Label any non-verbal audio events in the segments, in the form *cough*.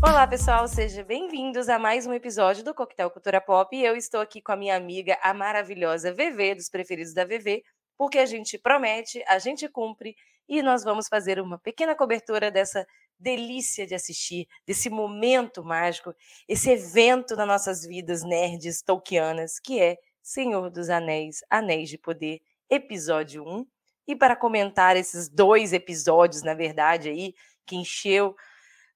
Olá, pessoal, sejam bem-vindos a mais um episódio do Coquetel Cultura Pop. Eu estou aqui com a minha amiga, a maravilhosa VV, dos preferidos da VV, porque a gente promete, a gente cumpre e nós vamos fazer uma pequena cobertura dessa delícia de assistir, desse momento mágico, esse evento nas nossas vidas nerds tolkianas, que é Senhor dos Anéis, Anéis de Poder, episódio 1. E para comentar esses dois episódios, na verdade, aí, que encheu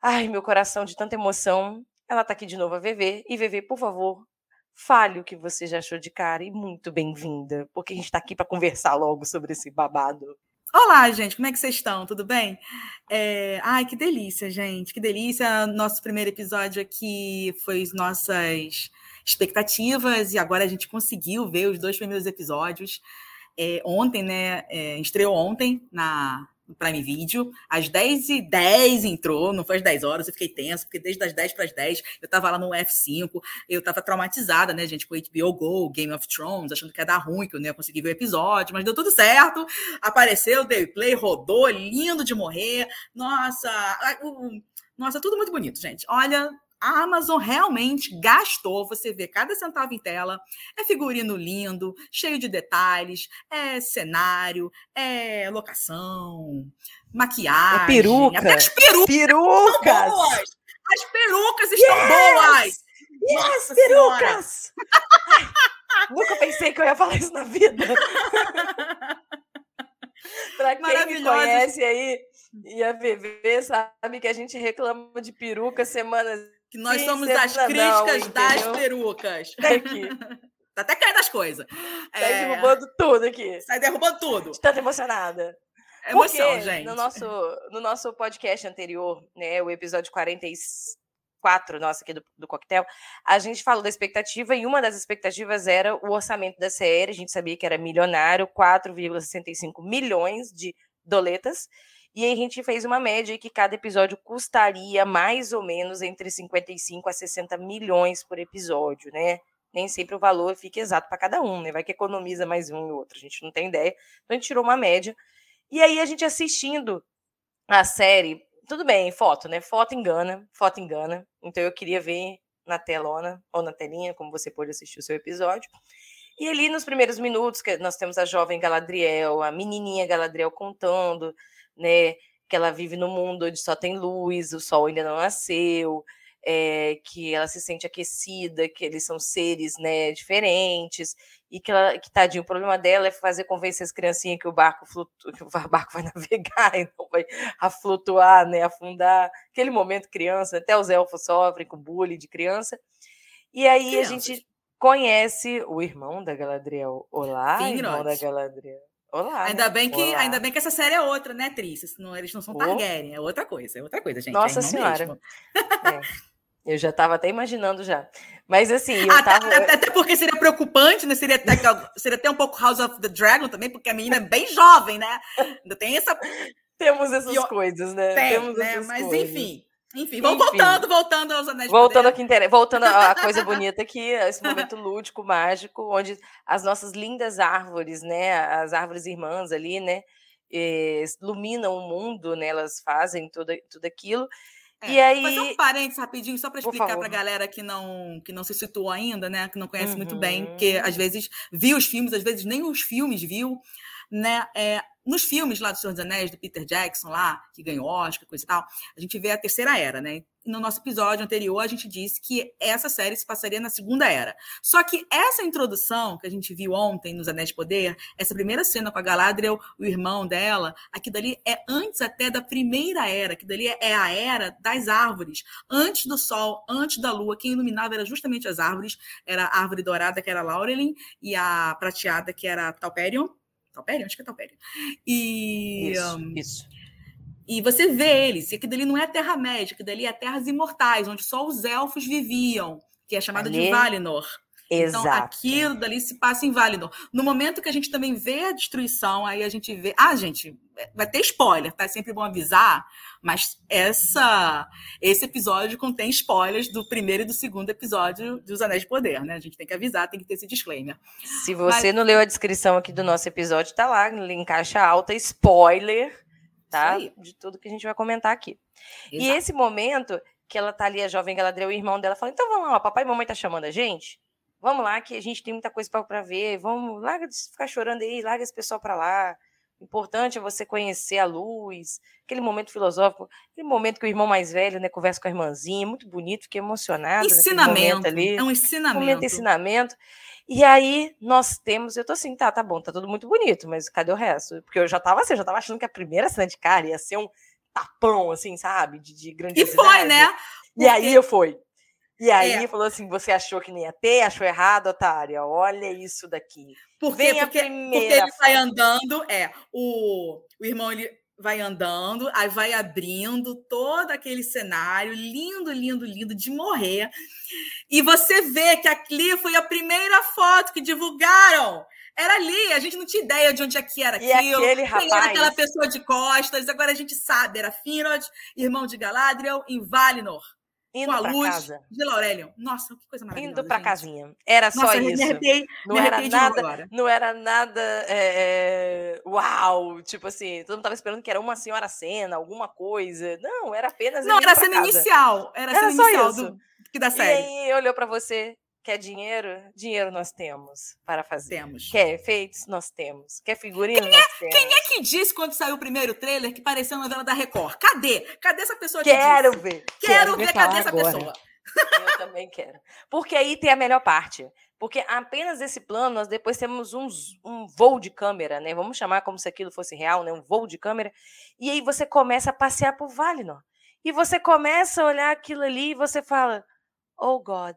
ai, meu coração de tanta emoção, ela está aqui de novo, a VV. E VV, por favor, fale o que você já achou de cara e muito bem-vinda, porque a gente está aqui para conversar logo sobre esse babado. Olá, gente, como é que vocês estão? Tudo bem? É... Ai, que delícia, gente, que delícia. Nosso primeiro episódio aqui foi nossas expectativas e agora a gente conseguiu ver os dois primeiros episódios. É, ontem, né? É, estreou ontem na, no Prime Video. Às 10h10 10 entrou, não foi às 10 horas, eu fiquei tensa, porque desde as 10 para as 10 eu tava lá no F5, eu tava traumatizada, né, gente, com HBO Go, Game of Thrones, achando que ia dar ruim, que eu não ia conseguir ver o episódio, mas deu tudo certo. Apareceu, dei play, rodou, lindo de morrer. Nossa, nossa, tudo muito bonito, gente. Olha, a Amazon realmente gastou, você vê cada centavo em tela, é figurino lindo, cheio de detalhes, é cenário, é locação, maquiagem, é peruca. até as perucas, perucas. boas. As perucas estão yes! boas. Yes, Nossa perucas. *laughs* Nunca pensei que eu ia falar isso na vida. *laughs* Para quem me conhece aí e a VV sabe que a gente reclama de peruca semanas que nós Sim, somos as críticas não, das perucas. Tá aqui. *laughs* tá até caindo as coisas. Sai é... derrubando tudo aqui. Sai derrubando tudo. Tanto emocionada. É emoção, Porque gente. No nosso, no nosso podcast anterior, né, o episódio 44 nosso aqui do, do Coquetel, a gente falou da expectativa e uma das expectativas era o orçamento da série. A gente sabia que era milionário, 4,65 milhões de doletas. E aí a gente fez uma média que cada episódio custaria mais ou menos entre 55 a 60 milhões por episódio, né? Nem sempre o valor fica exato para cada um, né? Vai que economiza mais um e outro, a gente não tem ideia. Então a gente tirou uma média. E aí a gente assistindo a série, tudo bem, foto, né? Foto engana, foto engana. Então eu queria ver na telona ou na telinha, como você pode assistir o seu episódio. E ali nos primeiros minutos, que nós temos a jovem Galadriel, a menininha Galadriel contando né? Que ela vive no mundo onde só tem luz, o sol ainda não nasceu, é, que ela se sente aquecida, que eles são seres né, diferentes, e que, ela, que tadinho, o problema dela é fazer convencer as criancinhas que o barco flutu, que o *laughs* barco vai navegar *laughs* e não vai a flutuar, né, afundar. Aquele momento criança, até os elfos sofrem com bullying de criança. E aí a gente conhece o irmão da Galadriel. Olá, Fingrod. irmão da Galadriel. Olá. Ainda né? bem que Olá. ainda bem que essa série é outra, né, Trícia? Senão eles não são oh. Targaryen, é outra coisa, é outra coisa, gente. Nossa é senhora. *laughs* É. Eu já estava até imaginando já. Mas assim, eu até, tava... até, até, porque seria preocupante, né? Seria até, seria até um pouco House of the Dragon também, porque a menina é bem jovem, né? Ainda tem essa. Temos essas coisas, né? Tem, Temos né? Mas coisas. enfim. Enfim, vamos Enfim, voltando, voltando aos anéis Voltando aqui, voltando *laughs* à coisa bonita aqui, esse momento *laughs* lúdico, mágico, onde as nossas lindas árvores, né, as árvores irmãs ali, né, eh, iluminam o mundo, né, elas fazem tudo, tudo aquilo. É, e aí... Fazer um parênteses rapidinho, só para explicar para a galera que não, que não se situou ainda, né, que não conhece uhum. muito bem, porque uhum. às vezes viu os filmes, às vezes nem os filmes viu, né, é, nos filmes lá do Senhor dos Anéis, do Peter Jackson lá, que ganhou Oscar, coisa e tal, a gente vê a terceira era, né? No nosso episódio anterior, a gente disse que essa série se passaria na segunda era. Só que essa introdução que a gente viu ontem nos Anéis de Poder, essa primeira cena com a Galadriel, o irmão dela, aqui dali é antes até da primeira era, que dali é a era das árvores, antes do sol, antes da lua. Quem iluminava era justamente as árvores, era a árvore dourada, que era Laurelin, e a prateada, que era Talperion Talperion? Acho que é Talperion. E, isso, um, isso. E você vê eles, e aquilo ali não é a Terra-média, aquilo ali é Terras Imortais, onde só os elfos viviam, que é chamada ali... de Valinor. Exato. Então, aquilo dali se passa Valinor. No momento que a gente também vê a destruição, aí a gente vê. Ah, gente, vai ter spoiler, tá? É sempre bom avisar, mas essa, esse episódio contém spoilers do primeiro e do segundo episódio dos Anéis de Poder, né? A gente tem que avisar, tem que ter esse disclaimer. Se você mas... não leu a descrição aqui do nosso episódio, tá lá, em caixa alta, spoiler, tá? De tudo que a gente vai comentar aqui. Exato. E esse momento que ela tá ali, a jovem Galadriel, o irmão dela, fala, então vamos lá, papai e mamãe tá chamando a gente, vamos lá que a gente tem muita coisa para ver, vamos, larga de ficar chorando aí, larga esse pessoal para lá, importante é você conhecer a luz, aquele momento filosófico, aquele momento que o irmão mais velho, né, conversa com a irmãzinha, muito bonito, fiquei emocionado. Ensinamento, ali, é um ensinamento. Momento de ensinamento. E aí nós temos, eu tô assim, tá, tá bom, tá tudo muito bonito, mas cadê o resto? Porque eu já tava assim, eu já tava achando que a primeira cena de cara ia ser um tapão, assim, sabe, de, de E foi, né? Porque... E aí eu fui. E aí é. falou assim: você achou que nem ia ter, achou errado, otária. Olha isso daqui. Por quê? Porque, porque ele vai andando, é, o, o irmão ele vai andando, aí vai abrindo todo aquele cenário lindo, lindo, lindo de morrer. E você vê que aqui foi a primeira foto que divulgaram. Era ali, a gente não tinha ideia de onde é que era aquilo. E aquele rapaz... Quem era aquela pessoa de costas, agora a gente sabe, era Finrod, irmão de Galadriel, em Valinor. Indo com a luz casa. de Laurelion. Nossa, que coisa maravilhosa. Indo para casinha. Era só Nossa, isso. Me arrepiei, não, me era nada, não era nada. É, uau! Tipo assim, todo mundo tava esperando que era uma senhora cena, alguma coisa. Não, era apenas. Não, era a cena casa. inicial. Era a cena inicial isso. do, que da série. E aí olhou para você. Quer dinheiro? Dinheiro nós temos para fazer. Temos. Quer efeitos? Nós temos. Quer figurino? Quem é, nós temos. Quem é que disse quando saiu o primeiro trailer que parecia uma novela da Record? Cadê? Cadê essa pessoa Quero ver. Quero, quero ver, cadê essa agora. pessoa? Eu também quero. Porque aí tem a melhor parte. Porque apenas esse plano, nós depois temos um, um voo de câmera, né? Vamos chamar como se aquilo fosse real, né? Um voo de câmera. E aí você começa a passear por Valinor. E você começa a olhar aquilo ali e você fala: Oh God,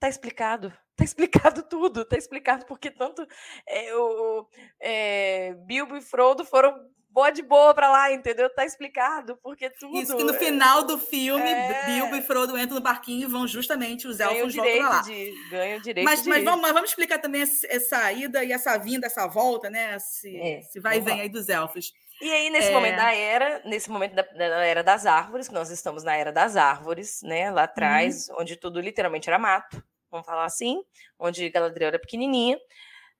tá explicado. *laughs* Tá explicado tudo, tá explicado porque tanto é, o é, Bilbo e Frodo foram boa de boa pra lá, entendeu? Tá explicado, porque tudo. Isso que no final do filme, é... Bilbo e Frodo entram no barquinho e vão justamente os elfos voltam pra lá. De, ganham direito mas, mas, vamos, mas vamos explicar também essa ida e essa vinda, essa volta, né? Se, é, se vai e vem aí dos elfos. E aí, nesse é... momento da era, nesse momento da, da, era das árvores, que nós estamos na era das árvores, né? Lá atrás, uhum. onde tudo literalmente era mato vamos falar assim, onde Galadriel era pequenininha,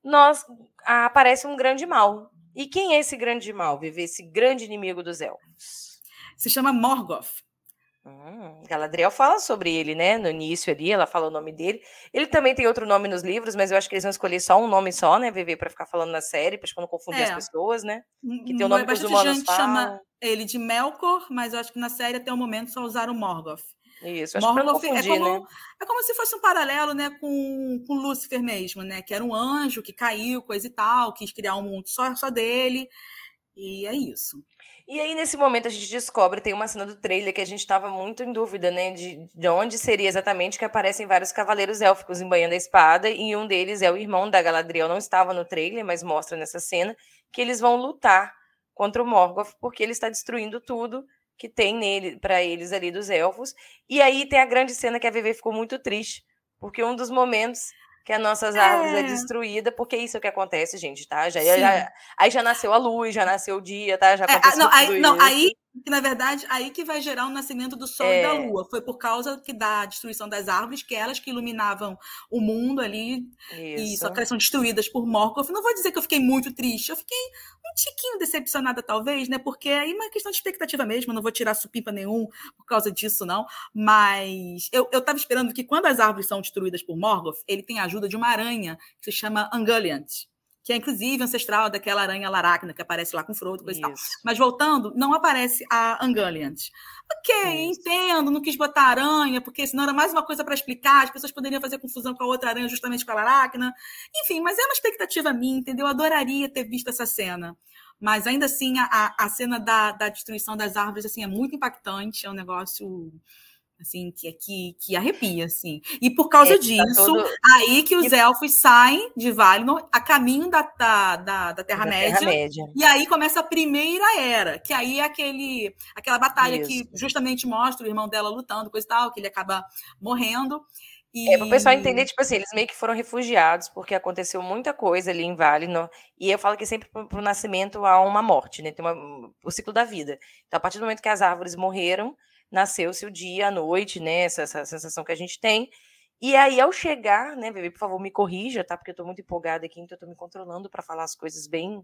nós aparece um grande mal. E quem é esse grande mal, Viver esse grande inimigo dos elfos? Se chama Morgoth. Hum, Galadriel fala sobre ele, né? No início ali, ela fala o nome dele. Ele também tem outro nome nos livros, mas eu acho que eles vão escolher só um nome só, né, Viver, para ficar falando na série, para não confundir é. as pessoas, né? Que tem o nome que os humanos gente falam. chama ele de Melkor, mas eu acho que na série até o momento só usaram Morgoth. Isso, acho Morgoth é como, né? é como se fosse um paralelo né, com, com Lúcifer mesmo, né? Que era um anjo que caiu, coisa e tal, quis criar um mundo só, só dele. E é isso. E aí, nesse momento, a gente descobre, tem uma cena do trailer que a gente estava muito em dúvida, né? De, de onde seria exatamente que aparecem vários cavaleiros élficos embanhando a espada, e um deles é o irmão da Galadriel, não estava no trailer, mas mostra nessa cena que eles vão lutar contra o Morgoth, porque ele está destruindo tudo que tem nele para eles ali dos elfos. E aí tem a grande cena que a VV ficou muito triste, porque um dos momentos que as nossas árvores é, é destruída, porque isso é o que acontece, gente, tá? Já, já, aí já nasceu a luz, já nasceu o dia, tá? Já aconteceu é, não, aí, não, aí que na verdade aí que vai gerar o nascimento do sol é. e da é. lua. Foi por causa que da destruição das árvores, que elas que iluminavam o mundo ali, Isso. e só que elas são destruídas por Morgoth. Não vou dizer que eu fiquei muito triste, eu fiquei um tiquinho decepcionada talvez, né? Porque aí é uma questão de expectativa mesmo, não vou tirar supimpa nenhum por causa disso não, mas eu eu estava esperando que quando as árvores são destruídas por Morgoth, ele tem a ajuda de uma aranha que se chama Ungoliant que é inclusive ancestral daquela aranha laracna que aparece lá com Frodo, coisa e tal. Mas voltando, não aparece a Ungoliant. Ok, Isso. entendo, não quis botar aranha, porque senão era mais uma coisa para explicar, as pessoas poderiam fazer confusão com a outra aranha, justamente com a laracna. Enfim, mas é uma expectativa minha, entendeu? Eu adoraria ter visto essa cena. Mas ainda assim, a, a cena da, da destruição das árvores assim, é muito impactante, é um negócio assim, que, que, que arrepia, assim. E por causa é, tá disso, todo... aí que os elfos saem de Valinor a caminho da, da, da, da Terra-média, e aí começa a primeira era, que aí é aquele, aquela batalha Isso. que justamente mostra o irmão dela lutando, coisa e tal, que ele acaba morrendo. E... É, para o pessoal entender, tipo assim, eles meio que foram refugiados, porque aconteceu muita coisa ali em Valinor, e eu falo que sempre para o nascimento há uma morte, né? Tem uma, o ciclo da vida. Então, a partir do momento que as árvores morreram, nasceu-se o dia, a noite, né? Essa, essa, sensação que a gente tem. E aí, ao chegar, né, bebê, por favor, me corrija, tá? Porque eu tô muito empolgada aqui, então eu tô me controlando para falar as coisas bem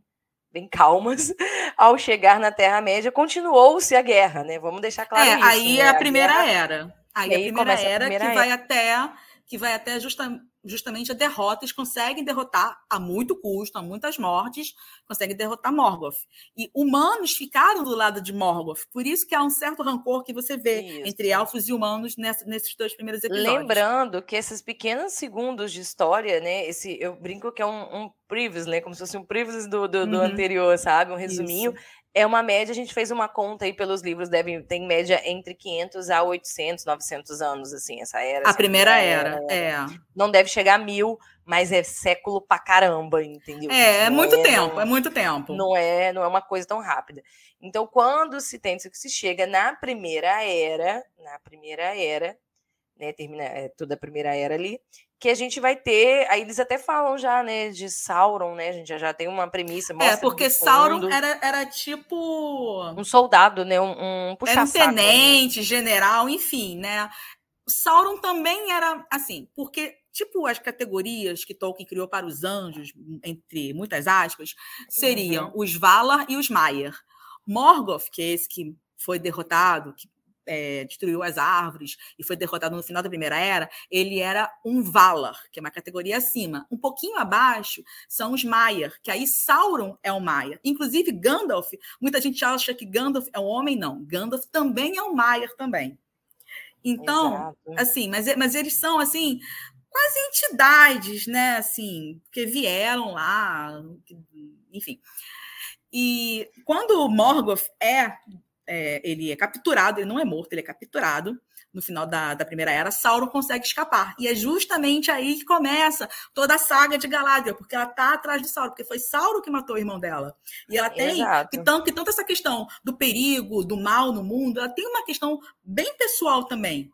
bem *laughs* calmas, ao chegar na Terra-média, continuou-se a guerra, né? Vamos deixar claro é, isso. Aí né? é a, a primeira guerra... era. Aí, aí a primeira era a primeira que era. vai até que vai até justa, justamente a derrota. Eles conseguem derrotar a muito custo, a muitas mortes, conseguem derrotar Morgoth. E humanos ficaram do lado de Morgoth. Por isso que há um certo rancor que você vê isso. entre elfos e humanos nessa, nesses dois primeiros episódios. Lembrando que esses pequenos segundos de história, né? Esse, eu brinco que é um, um previous, né? Como se fosse um previous do, do, do uhum. anterior, sabe? Um resuminho. Isso é uma média, a gente fez uma conta aí pelos livros, deve, tem média entre 500 a 800, 900 anos, assim, essa era. A primeira era, era, é. Não deve chegar a mil, mas é século pra caramba, entendeu? É, é muito é, tempo, não, é muito tempo. Não é, não é uma coisa tão rápida. Então, quando se tem, se chega na primeira era, na primeira era, né, termina é, toda a primeira era ali, que a gente vai ter, aí eles até falam já, né, de Sauron, né, a gente já, já tem uma premissa. É, porque Sauron era, era tipo... Um soldado, né, um, um Era um né. tenente, né? general, enfim, né. Sauron também era, assim, porque, tipo, as categorias que Tolkien criou para os anjos, entre muitas aspas, seriam uhum. os Valar e os Maiar. Morgoth, que é esse que foi derrotado, que é, destruiu as árvores e foi derrotado no final da Primeira Era, ele era um Valar, que é uma categoria acima. Um pouquinho abaixo são os Maiar, que aí Sauron é um Maiar. Inclusive Gandalf, muita gente acha que Gandalf é um homem, não. Gandalf também é um Maiar também. Então, Exato. assim, mas, mas eles são assim quase entidades, né? Assim, que vieram lá, enfim. E quando Morgoth é é, ele é capturado, ele não é morto, ele é capturado no final da, da Primeira Era, Sauron consegue escapar. E é justamente aí que começa toda a saga de Galadriel, porque ela tá atrás de Sauron, porque foi Sauron que matou o irmão dela. E ela tem que tanto, que tanto essa questão do perigo, do mal no mundo, ela tem uma questão bem pessoal também.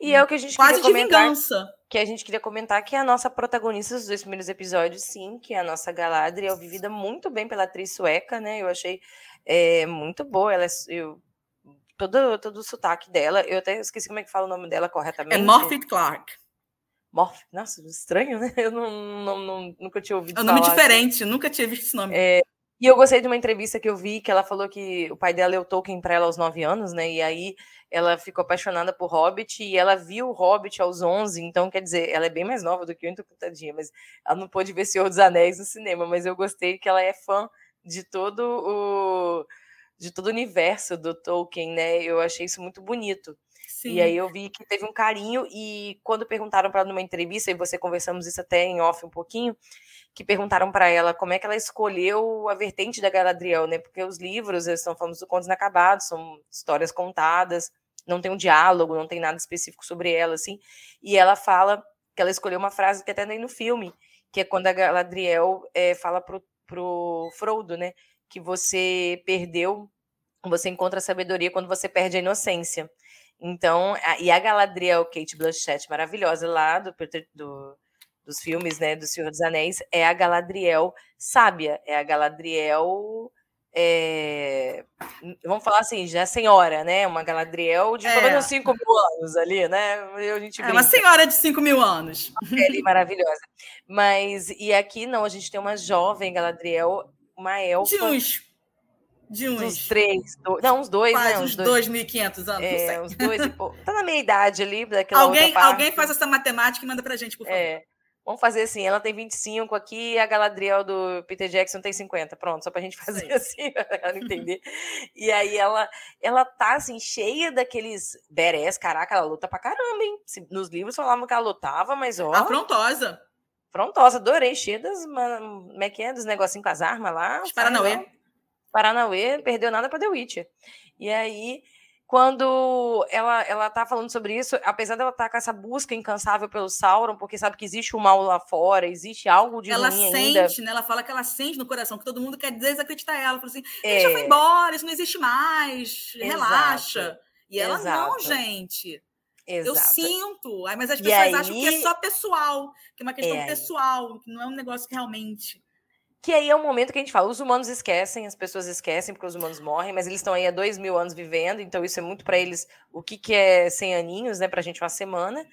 E é o que a gente quase de comentar, vingança. Que a gente queria comentar que é a nossa protagonista dos dois primeiros episódios, sim, que é a nossa Galadriel, vivida muito bem pela atriz sueca, né? Eu achei é muito boa. Ela, é eu, todo, todo o sotaque dela, eu até esqueci como é que fala o nome dela é corretamente. É Morphet Clark. Morph, nossa, estranho, né? Eu não, não, não, nunca tinha ouvido. É um nome diferente, nunca tinha visto esse nome. É, e eu gostei de uma entrevista que eu vi que ela falou que o pai dela leu Tolkien para ela aos 9 anos, né? E aí ela ficou apaixonada por Hobbit e ela viu o Hobbit aos 11, então quer dizer, ela é bem mais nova do que eu, então coitadinha, mas ela não pôde ver Senhor dos Anéis no cinema, mas eu gostei que ela é fã de todo o de todo o universo do Tolkien, né? Eu achei isso muito bonito. Sim. E aí eu vi que teve um carinho e quando perguntaram para ela numa entrevista e você conversamos isso até em off um pouquinho, que perguntaram para ela como é que ela escolheu a vertente da Galadriel, né? Porque os livros eles estão falando de contos inacabados, são histórias contadas, não tem um diálogo, não tem nada específico sobre ela assim. E ela fala que ela escolheu uma frase que até tem no filme, que é quando a Galadriel é, fala pro pro Frodo, né? Que você perdeu, você encontra a sabedoria quando você perde a inocência. Então, a, e a Galadriel, Kate Blanchett, maravilhosa lá do, do, dos filmes, né, do Senhor dos Anéis, é a Galadriel sábia, é a Galadriel é, vamos falar assim, já senhora, né? Uma Galadriel de é. pelo menos 5 mil anos ali, né? A gente é uma senhora de 5 mil anos. Uma pele maravilhosa. Mas, e aqui não, a gente tem uma jovem Galadriel, uma elfa. De uns. De uns. uns três, não, uns dois, Quase né? Uns 2.500 anos. É, uns dois e pouco. Tá na meia idade ali, daquela alguém, Alguém faz essa matemática e manda pra gente, por favor. É. Vamos fazer assim, ela tem 25 aqui e a Galadriel do Peter Jackson tem 50. Pronto, só pra gente *laughs* fazer Sim. assim, pra ela entender. e aí ela, ela tá assim, cheia daqueles berés, caraca, ela luta pra caramba, hein? Nos livros falavam que ela lutava, mas ó... Afrontosa. Afrontosa, adorei, cheia das, como é que é, dos negocinhos com as armas lá. Os Paranauê. Paranauê, perdeu nada pra The Witcher. E aí quando ela ela tá falando sobre isso, apesar dela estar tá com essa busca incansável pelo Sauron, porque sabe que existe o mal lá fora, existe algo de ela ruim sente, ainda. né? Ela fala que ela sente no coração que todo mundo quer desacreditar ela, fala assim, é. já foi embora, isso não existe mais, Exato. relaxa. E ela Exato. não, gente. Exato. Eu sinto, mas as pessoas aí... acham que é só pessoal, que é uma questão é pessoal, que não é um negócio que realmente que aí é o momento que a gente fala, os humanos esquecem, as pessoas esquecem porque os humanos morrem, mas eles estão aí há dois mil anos vivendo, então isso é muito para eles o que, que é 100 aninhos, né? Pra gente uma semana.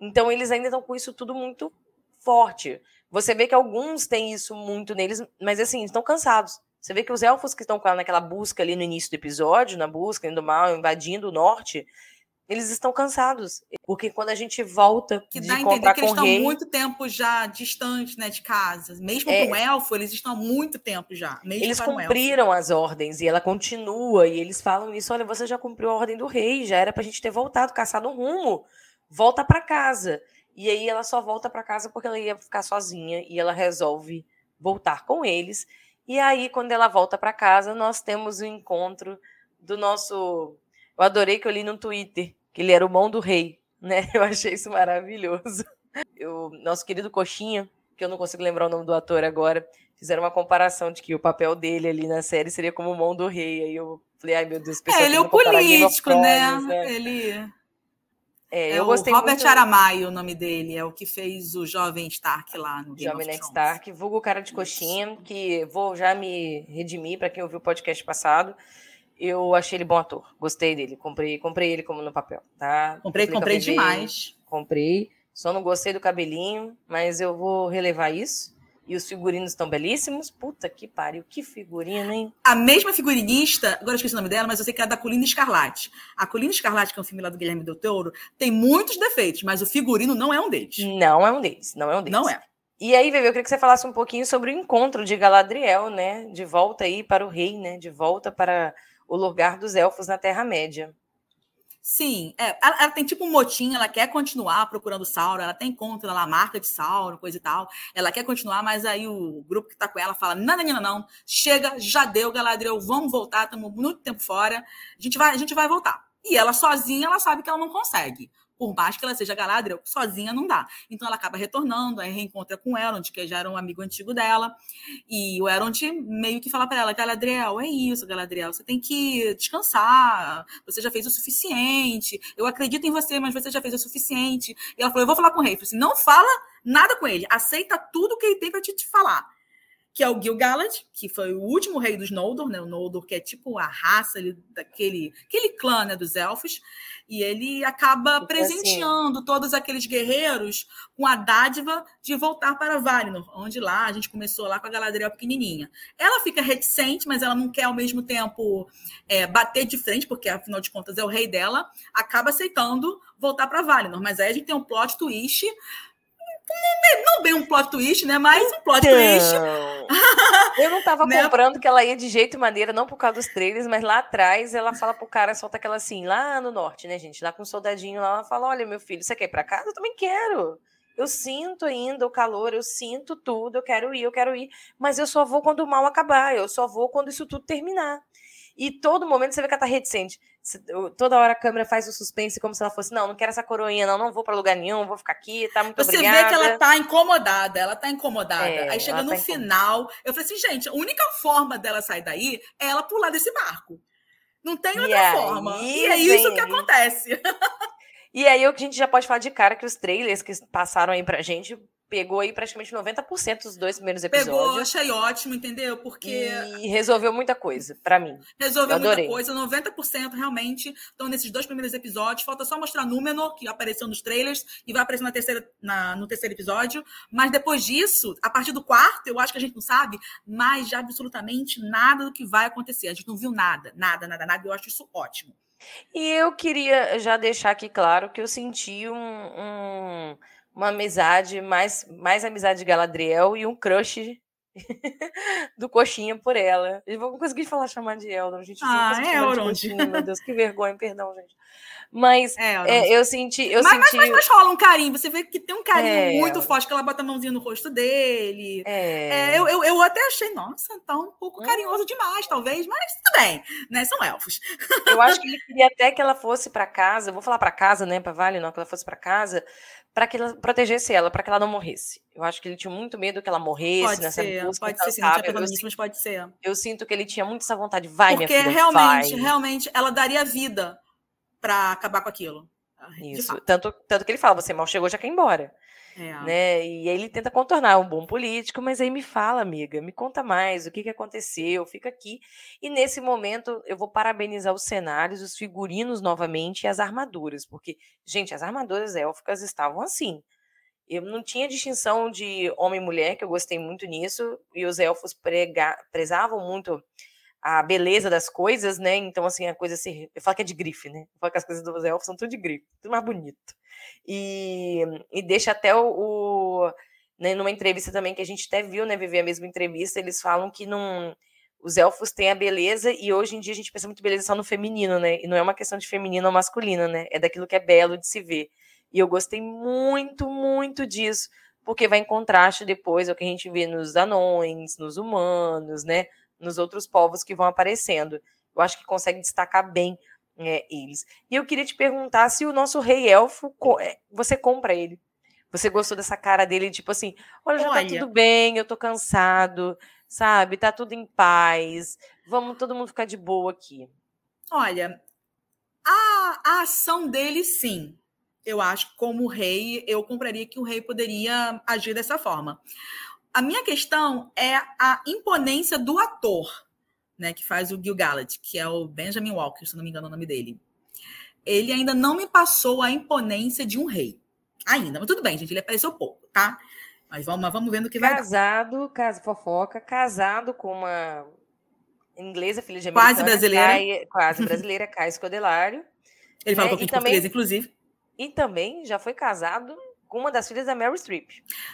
Então eles ainda estão com isso tudo muito forte. Você vê que alguns têm isso muito neles, mas assim, estão cansados. Você vê que os elfos que estão naquela busca ali no início do episódio, na busca do mal, invadindo o norte, eles estão cansados. Porque quando a gente volta que dá a entender que eles estão rei, muito tempo já distantes né, de casa. Mesmo é, com o elfo, eles estão há muito tempo já. eles cumpriram as ordens e ela continua. E eles falam isso: olha, você já cumpriu a ordem do rei, já era pra gente ter voltado, caçado um rumo. Volta para casa. E aí ela só volta para casa porque ela ia ficar sozinha e ela resolve voltar com eles. E aí, quando ela volta para casa, nós temos o encontro do nosso eu adorei que eu li no Twitter que ele era o mão do rei, né? *laughs* Eu achei isso maravilhoso. O nosso querido Coxinha, que eu não consigo lembrar o nome do ator agora, fizeram uma comparação de que o papel dele ali na série seria como mão do rei. Aí eu falei, ai meu Deus, é, ele é o político, né? né? Ele. É, é eu gostei o Robert muito... Aramayo, o nome dele, é o que fez o Jovem Stark lá no Game Jovem Ned Stark, vulgo cara de coxinha, que vou já me redimir para quem ouviu o podcast passado eu achei ele bom ator. Gostei dele. Comprei, comprei ele como no papel, tá? Comprei, comprei demais. Comprei. Só não gostei do cabelinho, mas eu vou relevar isso. E os figurinos estão belíssimos. Puta que pariu, que figurino, hein? A mesma figurinista, agora eu esqueci o nome dela, mas eu sei que é da Colina Escarlate. A Colina Escarlate, que é um filme lá do Guilherme Del Toro, tem muitos defeitos, mas o figurino não é um deles. Não é um deles, não é um deles. Não é. E aí, Bebê, eu queria que você falasse um pouquinho sobre o encontro de Galadriel, né? De volta aí para o rei, né? De volta para o lugar dos elfos na Terra-média. Sim, é, ela, ela, tem tipo um motim, ela quer continuar procurando Sauron, ela tem encontra lá marca de Sauron, coisa e tal. Ela quer continuar, mas aí o grupo que tá com ela fala: não, não, não, não, chega, já deu, Galadriel, vamos voltar, estamos muito tempo fora, a gente vai, a gente vai voltar. E ela sozinha, ela sabe que ela não consegue por mais que ela seja Galadriel, sozinha não dá. Então ela acaba retornando, aí reencontra com o Elrond, que já era um amigo antigo dela, e o Elrond meio que fala para ela, Galadriel, é isso, Galadriel, você tem que descansar, você já fez o suficiente, eu acredito em você, mas você já fez o suficiente. E ela falou, eu vou falar com o rei. Eu falei assim, não fala nada com ele, aceita tudo que ele tem para te, te falar que é o Gil-galad, que foi o último rei dos Noldor, né? O Noldor, que é tipo a raça ali, daquele aquele clã né, dos elfos, e ele acaba tipo presenteando assim. todos aqueles guerreiros com a dádiva de voltar para Valinor, onde lá a gente começou lá com a Galadriel pequenininha. Ela fica reticente, mas ela não quer ao mesmo tempo é, bater de frente, porque afinal de contas é o rei dela, acaba aceitando voltar para Valinor. Mas aí a gente tem um plot twist não bem um plot twist, né? Mas um plot então, twist. *laughs* eu não tava né? comprando que ela ia de jeito e maneira, não por causa dos trailers, mas lá atrás ela fala pro cara, solta aquela assim, lá no norte, né, gente? Lá com o um soldadinho lá, ela fala: Olha, meu filho, você quer ir pra casa? Eu também quero. Eu sinto ainda o calor, eu sinto tudo, eu quero ir, eu quero ir, mas eu só vou quando o mal acabar, eu só vou quando isso tudo terminar. E todo momento você vê que ela tá reticente. Toda hora a câmera faz o suspense como se ela fosse: não, não quero essa coroinha, não, não vou para lugar nenhum, vou ficar aqui, tá muito você obrigada. Você vê que ela tá incomodada, ela tá incomodada. É, Aí chega no tá final, eu falei assim: gente, a única forma dela sair daí é ela pular desse barco. Não tem outra forma. E é isso que acontece. *laughs* E aí a gente já pode falar de cara que os trailers que passaram aí pra gente pegou aí praticamente 90% dos dois primeiros episódios. Pegou, achei ótimo, entendeu? Porque. E resolveu muita coisa, para mim. Resolveu muita coisa, 90% realmente estão nesses dois primeiros episódios. Falta só mostrar Númenor, que apareceu nos trailers, e vai aparecer na terceira, na, no terceiro episódio. Mas depois disso, a partir do quarto, eu acho que a gente não sabe mais de absolutamente nada do que vai acontecer. A gente não viu nada, nada, nada, nada. Eu acho isso ótimo. E eu queria já deixar aqui claro que eu senti um, um uma amizade, mais, mais amizade de Galadriel e um crush *laughs* do Coxinha por ela. Eu vou conseguir falar chamar de Eldon, gente. Ah, é Elrond. Meu Deus, que vergonha, perdão, gente. Mas é, é, eu senti. Eu mas, senti... Mas, mas, mas, rola um carinho. Você vê que tem um carinho é. muito forte, que ela bota a mãozinha no rosto dele. É. é. eu, eu, eu, até achei, nossa, tá um pouco carinhoso demais, talvez, mas tudo bem, né? São elfos. Eu acho *laughs* que ele queria até que ela fosse para casa. vou falar para casa, né? Para Vale, não, que ela fosse para casa, para que ela protegesse ela, para que ela não morresse. Eu acho que ele tinha muito medo que ela morresse pode nessa ser, busca. Pode ser, sim, não tinha mas pode ser. Eu sinto que ele tinha muito essa vontade. Vai, Porque minha filha, realmente, vai. realmente, ela daria vida para acabar com aquilo. Isso. Tanto, tanto que ele fala, você mal chegou, já quer ir embora. É. Né? E aí ele tenta contornar um bom político, mas aí me fala, amiga, me conta mais, o que, que aconteceu, fica aqui. E nesse momento eu vou parabenizar os cenários, os figurinos novamente e as armaduras, porque, gente, as armaduras élficas estavam assim. eu não tinha distinção de homem e mulher, que eu gostei muito nisso, e os elfos prega, prezavam muito a beleza das coisas, né? Então, assim, a coisa se. Eu falo que é de grife, né? Eu falo que as coisas dos elfos são tudo de grife, tudo mais bonito. E, e deixa até o. o né, numa entrevista também que a gente até viu, né? Viver a mesma entrevista, eles falam que não. Os elfos têm a beleza e hoje em dia a gente pensa muito beleza só no feminino, né? E não é uma questão de feminino ou masculino, né? É daquilo que é belo de se ver. E eu gostei muito, muito disso, porque vai em contraste depois ao que a gente vê nos anões, nos humanos, né? Nos outros povos que vão aparecendo. Eu acho que consegue destacar bem é, eles. E eu queria te perguntar se o nosso rei elfo, é, você compra ele. Você gostou dessa cara dele, tipo assim, olha, já olha. tá tudo bem, eu tô cansado, sabe? Tá tudo em paz. Vamos todo mundo ficar de boa aqui. Olha, a, a ação dele, sim eu acho que como rei, eu compraria que o rei poderia agir dessa forma. A minha questão é a imponência do ator, né, que faz o Gil-galad, que é o Benjamin Walker, se não me engano o nome dele. Ele ainda não me passou a imponência de um rei. Ainda, mas tudo bem, gente, ele apareceu pouco, tá? Mas vamos, vamos vendo o que casado, vai Casado, casa fofoca, casado com uma inglesa, filha de Quase brasileira. Quase brasileira, *laughs* Kai Scodelário. Ele fala né? um pouquinho de também, português, inclusive. E também já foi casado uma das filhas da Meryl Streep.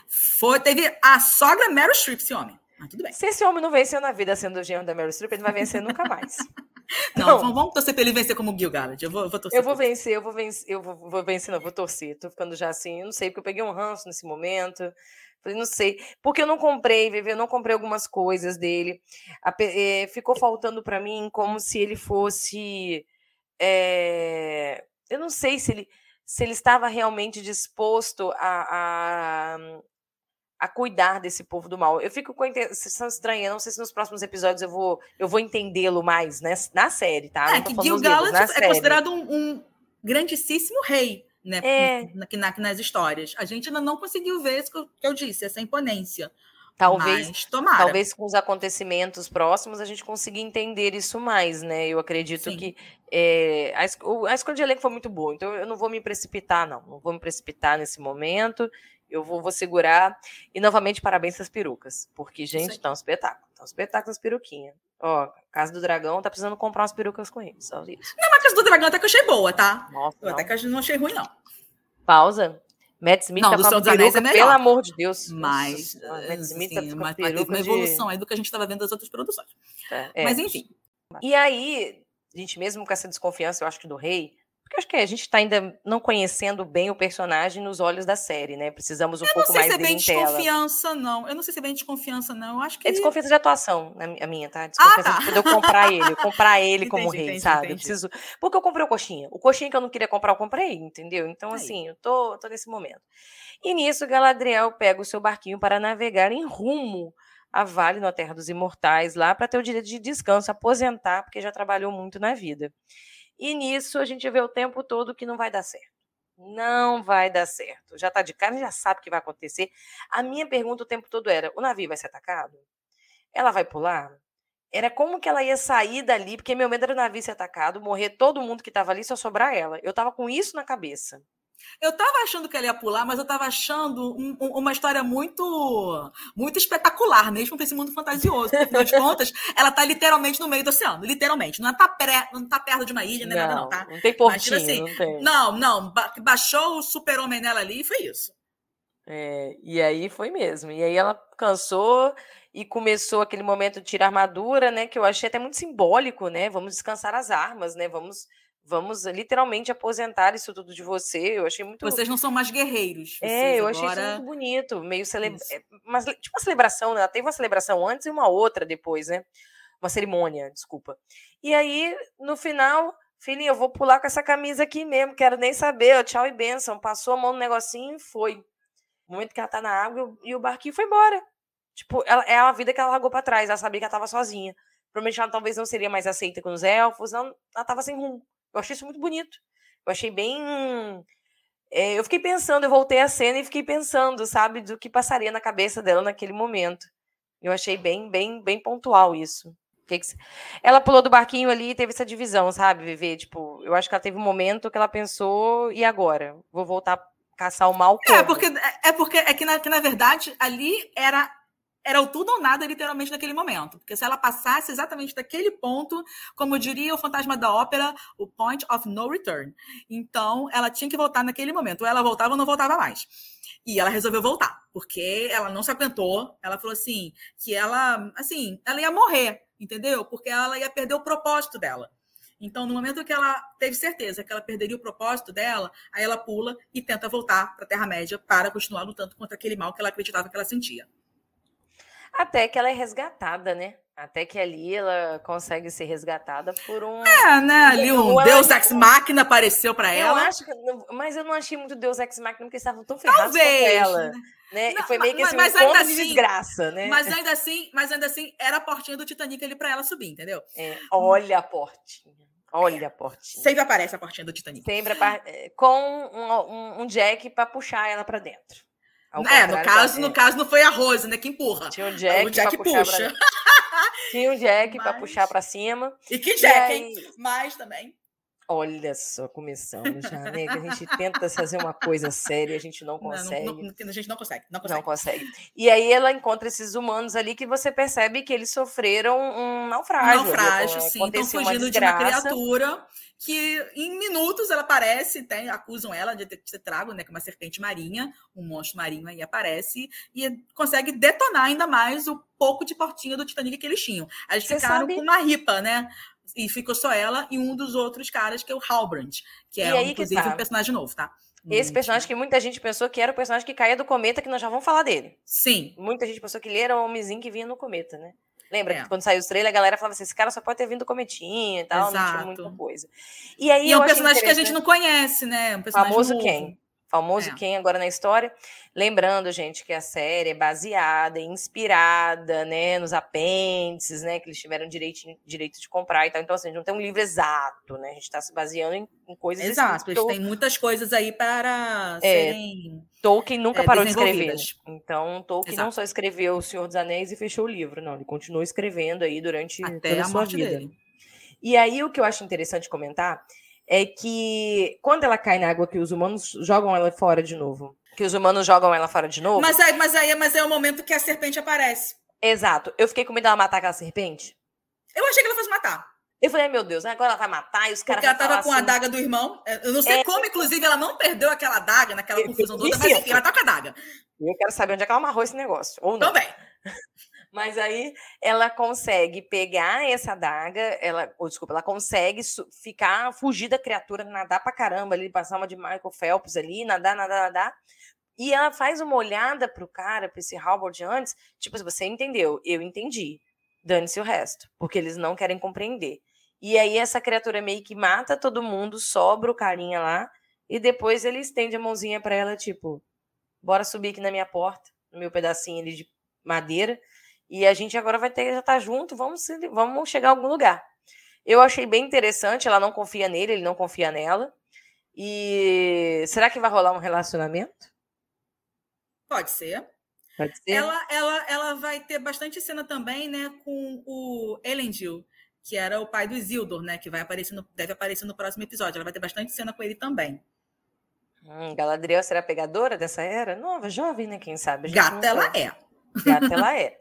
Foi, teve a sogra Meryl Streep, esse homem. Mas tudo bem. Se esse homem não venceu na vida sendo o genro da Meryl Streep, ele não vai vencer nunca mais. *laughs* não, não, vamos, vamos torcer para ele vencer como Gil Galad. Eu vou, eu vou torcer. Eu vou vencer, eu vou vencer, eu vou, vou vencer, não, vou torcer. Tô ficando já assim, eu não sei, porque eu peguei um ranço nesse momento. Falei, não sei. Porque eu não comprei, Vivi, eu não comprei algumas coisas dele. A, é, ficou faltando para mim como se ele fosse. É, eu não sei se ele se ele estava realmente disposto a, a, a cuidar desse povo do mal. Eu fico com a sensação estranha, não sei se nos próximos episódios eu vou, eu vou entendê-lo mais né, na série, tá? É, que Gil Galad é série. considerado um, um grandíssimo rei, né? É. Na, nas histórias. A gente ainda não conseguiu ver isso que eu disse, essa imponência. Talvez, Mas, talvez com os acontecimentos próximos a gente consiga entender isso mais, né? Eu acredito Sim. que é, a, a, escolha de elenco foi muito boa, então eu não vou me precipitar, não. Não vou me precipitar nesse momento. Eu vou, vou segurar. E novamente, parabéns às perucas. Porque, gente, tá um espetáculo. Tá um espetáculo as peruquinhas. Ó, Casa do Dragão tá precisando comprar umas perucas com eles. Só isso. Não, mas Casa do Dragão até que eu achei boa, tá? Nossa, até que eu não achei ruim, não. Pausa. Matt Smith não, tá do com a peruca, é pelo amor de Deus. Mas, Nossa, Matt Smith tá assim, tá mas teve uma evolução de... aí do que a gente estava vendo das outras produções. É, mas enfim. E aí, gente mesmo com essa desconfiança, eu acho que do rei, porque acho que a gente está ainda não conhecendo bem o personagem nos olhos da série, né? Precisamos um pouco mais dele em tela. Eu não sei se é bem desconfiança, não. Eu não sei se é bem desconfiança, não. Eu acho que... É desconfiança de atuação, a minha, tá? Desconfiança ah, tá. de eu comprar ele, eu comprar *laughs* ele entendi, como rei, entendi, sabe? Entendi. Eu preciso... Porque eu comprei o coxinha. O coxinha que eu não queria comprar, eu comprei, entendeu? Então, assim, eu tô, tô nesse momento. E nisso, Galadriel pega o seu barquinho para navegar em rumo a Vale, na Terra dos Imortais, lá para ter o direito de descanso, aposentar, porque já trabalhou muito na vida. E nisso a gente vê o tempo todo que não vai dar certo. Não vai dar certo. Já está de cara, já sabe o que vai acontecer. A minha pergunta o tempo todo era: o navio vai ser atacado? Ela vai pular? Era como que ela ia sair dali, porque meu medo era o navio ser atacado, morrer todo mundo que estava ali, só sobrar ela. Eu estava com isso na cabeça. Eu estava achando que ela ia pular, mas eu estava achando um, um, uma história muito muito espetacular, mesmo para esse mundo fantasioso. Afinal de *laughs* contas, ela está literalmente no meio do oceano, literalmente. Não está pré, não tá perto de uma ilha, nem nada, não, tá? Não tem portinho, assim, não tem. Não, não. Baixou o super-homem nela ali e foi isso. É, e aí foi mesmo. E aí ela cansou e começou aquele momento de tirar armadura, né? Que eu achei até muito simbólico, né? Vamos descansar as armas, né? Vamos vamos literalmente aposentar isso tudo de você. Eu achei muito. Vocês não são mais guerreiros. É, eu achei isso muito bonito, meio cele... É, mas tipo uma celebração, né? Ela teve uma celebração antes e uma outra depois, né? Uma cerimônia, desculpa. E aí, no final, filhinho, eu vou pular com essa camisa aqui mesmo, quero nem saber. Tchau e benção. Passou a mão no negocinho e foi. No momento que ela tá na água e o barquinho foi embora. Tipo, ela, é a vida que ela largou para trás. Ela sabia que ela tava sozinha. Provavelmente ela talvez não seria mais aceita com os elfos. Ela, ela tava sem rumo. Eu achei isso muito bonito. Eu achei bem. É, eu fiquei pensando, eu voltei à cena e fiquei pensando, sabe, do que passaria na cabeça dela naquele momento. Eu achei bem, bem, bem pontual isso. Ela pulou do barquinho ali e teve essa divisão, sabe, Viver? Tipo, eu acho que ela teve um momento que ela pensou, e agora? Vou voltar caçar o mal como? É, porque é porque é que na, que na verdade ali era era o tudo ou nada, literalmente, naquele momento. Porque se ela passasse exatamente daquele ponto, como diria o fantasma da ópera, o point of no return. Então, ela tinha que voltar naquele momento. Ou ela voltava ou não voltava mais. E ela resolveu voltar, porque ela não se aguentou. Ela falou assim, que ela, assim, ela ia morrer, entendeu? Porque ela ia perder o propósito dela. Então, no momento que ela teve certeza que ela perderia o propósito dela, aí ela pula e tenta voltar para a Terra-média para continuar lutando contra aquele mal que ela acreditava que ela sentia. Até que ela é resgatada, né? Até que ali ela consegue ser resgatada por um. É, né? Ali um Deus Ex Machina apareceu para ela. Eu acho que, mas eu não achei muito Deus Ex Machina porque estavam tão ferrados com ela. Né? Não, foi meio que assim, mas, um ainda assim, de desgraça, né? Mas ainda assim, mas ainda assim, era a portinha do Titanic ali para ela subir, entendeu? É, olha a portinha. Olha a portinha. Sempre aparece a portinha do Titanic. Sempre é, com um, um, um jack para puxar ela para dentro. É, no caso, no caso não foi a Rose, né, que empurra. Tinha um Jack, o Jack puxa. Tinha um Jack Mas... para puxar para cima. E que Jack, e aí... hein? Mas também. Olha só, começando já, né? Que a gente tenta fazer uma coisa séria, a gente não consegue. Não, não, a gente não consegue, não consegue. Não consegue. E aí ela encontra esses humanos ali que você percebe que eles sofreram um naufrágio. Um naufrágio, sim. Estão fugindo de uma criatura que em minutos ela aparece, tem, acusam ela de ter trago, né? Que é uma serpente marinha, um monstro marinho aí aparece e consegue detonar ainda mais o pouco de portinha do Titanic que eles tinham. Eles ficaram sabe... com uma ripa, né? E ficou só ela e um dos outros caras, que é o Halbrand, que é, inclusive, tá. um personagem novo, tá? Esse personagem que muita gente pensou que era o personagem que caía do cometa, que nós já vamos falar dele. Sim. Muita gente pensou que ele era o homenzinho que vinha no cometa, né? Lembra é. que quando saiu o trailer, a galera falava assim: esse cara só pode ter vindo cometinha e tal, Exato. não tinha muita coisa. E, aí e é um personagem que a gente não conhece, né? Um personagem famoso novo. quem? Famoso é. quem agora na história. Lembrando, gente, que a série é baseada, inspirada, né, nos apêndices, né, que eles tiveram direito, direito de comprar e tal. Então, assim, não tem um livro exato, né? A gente está se baseando em, em coisas Exato, eles têm muitas coisas aí para é, serem. Tolkien nunca é, parou de escrever. Então, Tolkien Exato. não só escreveu O Senhor dos Anéis e fechou o livro, não. Ele continuou escrevendo aí durante Até toda a, a sua vida. Dele. E aí, o que eu acho interessante comentar é que quando ela cai na água que os humanos jogam ela fora de novo. Que os humanos jogam ela fora de novo. Mas aí, mas aí mas é o momento que a serpente aparece. Exato. Eu fiquei com medo dela matar aquela serpente. Eu achei que ela fosse matar. Eu falei, meu Deus, agora ela vai matar e os caras. Porque ela tava com assim... a daga do irmão. Eu não sei é... como, inclusive, ela não perdeu aquela daga naquela confusão toda, mas enfim, ela tá com a daga. Eu quero saber onde é que ela amarrou esse negócio. Ou não. Também. *laughs* Mas aí ela consegue pegar essa adaga, ela, ou desculpa, ela consegue ficar, fugir da criatura, nadar pra caramba ali, passar uma de Michael Phelps ali, nadar, nadar, nadar. E ela faz uma olhada pro cara, pra esse Halbert antes, tipo, se você entendeu, eu entendi. Dane-se o resto, porque eles não querem compreender. E aí essa criatura meio que mata todo mundo, sobra o carinha lá, e depois ele estende a mãozinha para ela, tipo, bora subir aqui na minha porta, no meu pedacinho ali de madeira, e a gente agora vai ter que já estar tá junto, vamos, vamos chegar a algum lugar. Eu achei bem interessante, ela não confia nele, ele não confia nela. E será que vai rolar um relacionamento? Pode ser. Pode ser. Ela, ela, ela vai ter bastante cena também, né, com o Elendil, que era o pai do Isildur, né, que vai aparecer no, deve aparecer no próximo episódio. Ela vai ter bastante cena com ele também. Hum, Galadriel será pegadora dessa era? Nova, jovem, né? Quem sabe? Gata ela é. Gata ela é.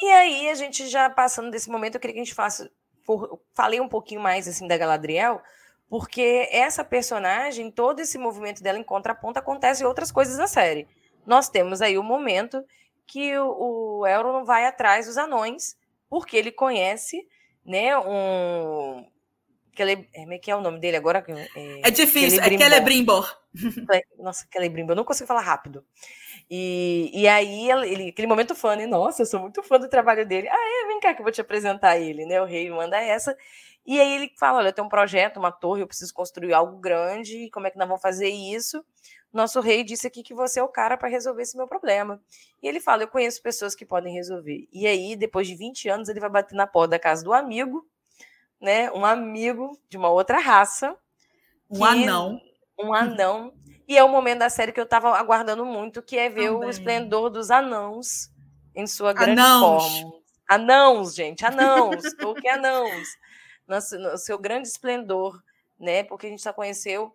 E aí, a gente já passando desse momento, eu queria que a gente faça. Falei um pouquinho mais assim da Galadriel, porque essa personagem, todo esse movimento dela em contraponto, acontece em outras coisas na série. Nós temos aí o momento que o, o Elrond vai atrás dos anões, porque ele conhece, né, um... Cele... Como é que é o nome dele agora? É, é difícil, é Celebrimbor. Nossa, Celebrimbor, eu não consigo falar rápido. E, e aí, ele, aquele momento fã, né? Nossa, eu sou muito fã do trabalho dele. Ah, é, vem cá que eu vou te apresentar ele, né? O rei manda essa. E aí ele fala: olha, eu tenho um projeto, uma torre, eu preciso construir algo grande, como é que nós vamos fazer isso? Nosso rei disse aqui que você é o cara para resolver esse meu problema. E ele fala: eu conheço pessoas que podem resolver. E aí, depois de 20 anos, ele vai bater na porta da casa do amigo, né? Um amigo de uma outra raça. Um anão. Um anão e é o momento da série que eu estava aguardando muito, que é ver Também. o esplendor dos anãos em sua grande anãos. forma. Anãos, gente, anãos, Tolkien anãos. No seu grande esplendor, né? Porque a gente só conheceu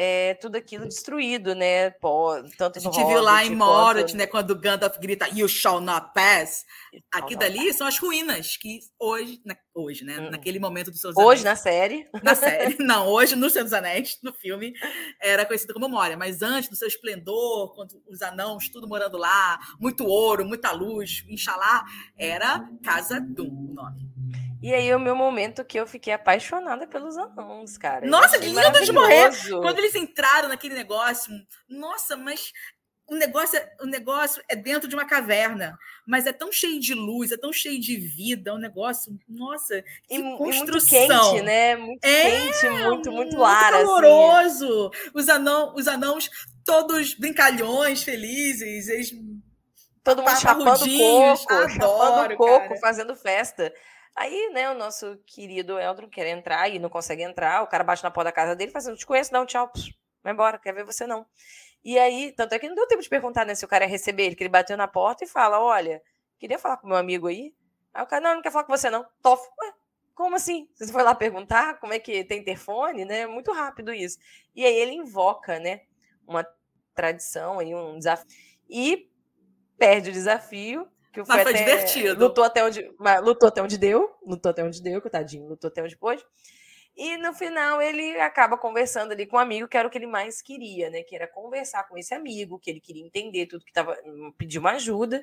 é, tudo aquilo destruído, né? Pô, tanto a gente viu lá em Morot, né? Quando Gandalf grita You shall not pass. Aqui dali são as ruínas que hoje, na, hoje, né? Hum. Naquele momento dos seus Hoje na série. Na série. *laughs* Não, hoje no Senhor dos Anéis, no filme, era conhecido como Moria. Mas antes do seu esplendor, quando os anãos, tudo morando lá, muito ouro, muita luz, Inxalá, era Casa Dum o nome. E aí, o meu momento que eu fiquei apaixonada pelos anãos, cara. Nossa, que lindo de morrer! Quando eles entraram naquele negócio, nossa, mas o negócio, é, o negócio é dentro de uma caverna, mas é tão cheio de luz, é tão cheio de vida, o um negócio, nossa, que e, construção. E muito quente, né? Muito é, quente, muito, muito ar, muito caloroso. Assim. Os, anão, os anãos todos brincalhões, felizes, eles todo mundo chapando coco, *laughs* Adoro, chapando coco, cara. fazendo festa. Aí, né, o nosso querido Eldron quer entrar e não consegue entrar. O cara bate na porta da casa dele, fazendo, te conheço, não, tchau, vai embora, quer ver você não. E aí, tanto é que não deu tempo de perguntar né, se o cara ia receber ele, que ele bateu na porta e fala: Olha, queria falar com meu amigo aí. Aí o cara, não, não quer falar com você, não. Tof, ué, como assim? Você foi lá perguntar como é que tem interfone, né? Muito rápido isso. E aí ele invoca, né? Uma tradição aí, um desafio. E perde o desafio que foi, Mas foi até, divertido. Lutou até, onde, lutou até onde deu. Lutou até onde deu, tadinho. Lutou até onde pôde. E no final ele acaba conversando ali com um amigo, que era o que ele mais queria, né? Que era conversar com esse amigo, que ele queria entender tudo que estava. pedir uma ajuda.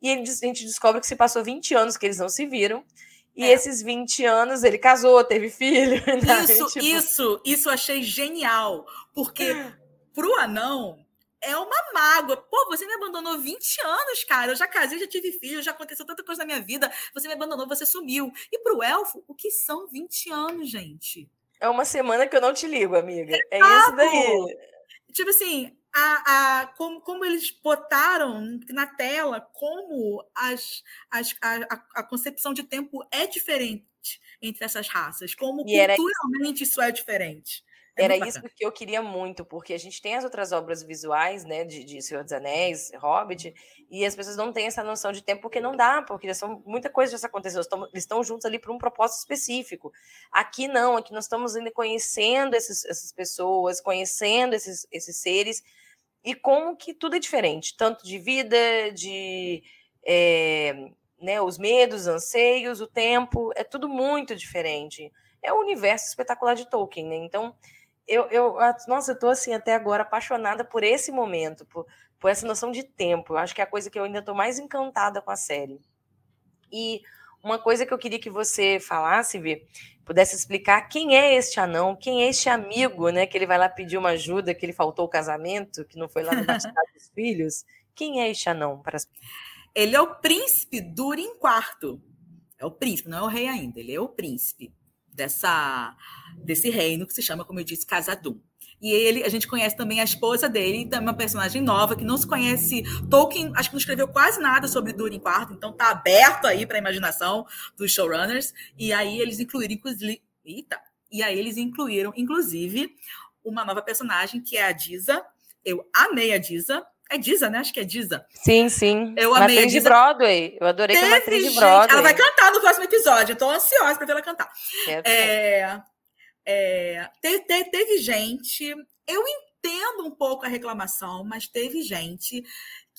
E ele, a gente descobre que se passou 20 anos que eles não se viram. E é. esses 20 anos ele casou, teve filho. *laughs* Né? Isso, tipo... isso, isso eu achei genial. Porque pro anão, é uma mágoa. Pô, você me abandonou 20 anos, cara. Eu já casei, já tive filho, já aconteceu tanta coisa na minha vida. Você me abandonou, você sumiu. E pro elfo, o que são 20 anos, gente? É uma semana que eu não te ligo, amiga. É, é isso daí. Tipo assim, a, a, como, como eles botaram na tela como as, as, a, a concepção de tempo é diferente entre essas raças, como e culturalmente isso é diferente. É Era isso que eu queria muito, porque a gente tem as outras obras visuais, né, de, de Senhor dos Anéis, Hobbit, e as pessoas não têm essa noção de tempo porque não dá, porque são, muita coisa já aconteceu, eles estão juntos ali para um propósito específico. Aqui não, aqui nós estamos ainda conhecendo esses, essas pessoas, conhecendo esses, esses seres, e como que tudo é diferente, tanto de vida, de é, né, os medos, anseios, o tempo, é tudo muito diferente. É o universo espetacular de Tolkien, né? Então, eu, eu, nossa, eu tô assim até agora apaixonada por esse momento, por, por essa noção de tempo. Eu acho que é a coisa que eu ainda tô mais encantada com a série. E uma coisa que eu queria que você falasse, Vi, pudesse explicar quem é este anão, quem é este amigo, né? Que ele vai lá pedir uma ajuda, que ele faltou o casamento, que não foi lá no batizado dos *laughs* filhos. Quem é este anão? Para... Ele é o príncipe Durin IV. É o príncipe, não é o rei ainda, ele é o príncipe dessa desse reino que se chama, como eu disse, Casadum. E ele, a gente conhece também a esposa dele, também uma personagem nova que não se conhece. Tolkien, acho que não escreveu quase nada sobre Durin IV, então tá aberto aí para a imaginação dos showrunners. E aí eles incluíram, inclusive, eita, e aí eles incluíram, inclusive, uma nova personagem que é a Diza. Eu amei a Diza. É Diza, né? Acho que é Diza. Sim, sim. Eu amei atriz de Broadway. Eu adorei Teve, que é uma atriz de Broadway. Ela vai cantar no próximo episódio. Eu tô ansiosa para ver ela cantar. É, é, te, te, teve gente, eu entendo um pouco a reclamação, mas teve gente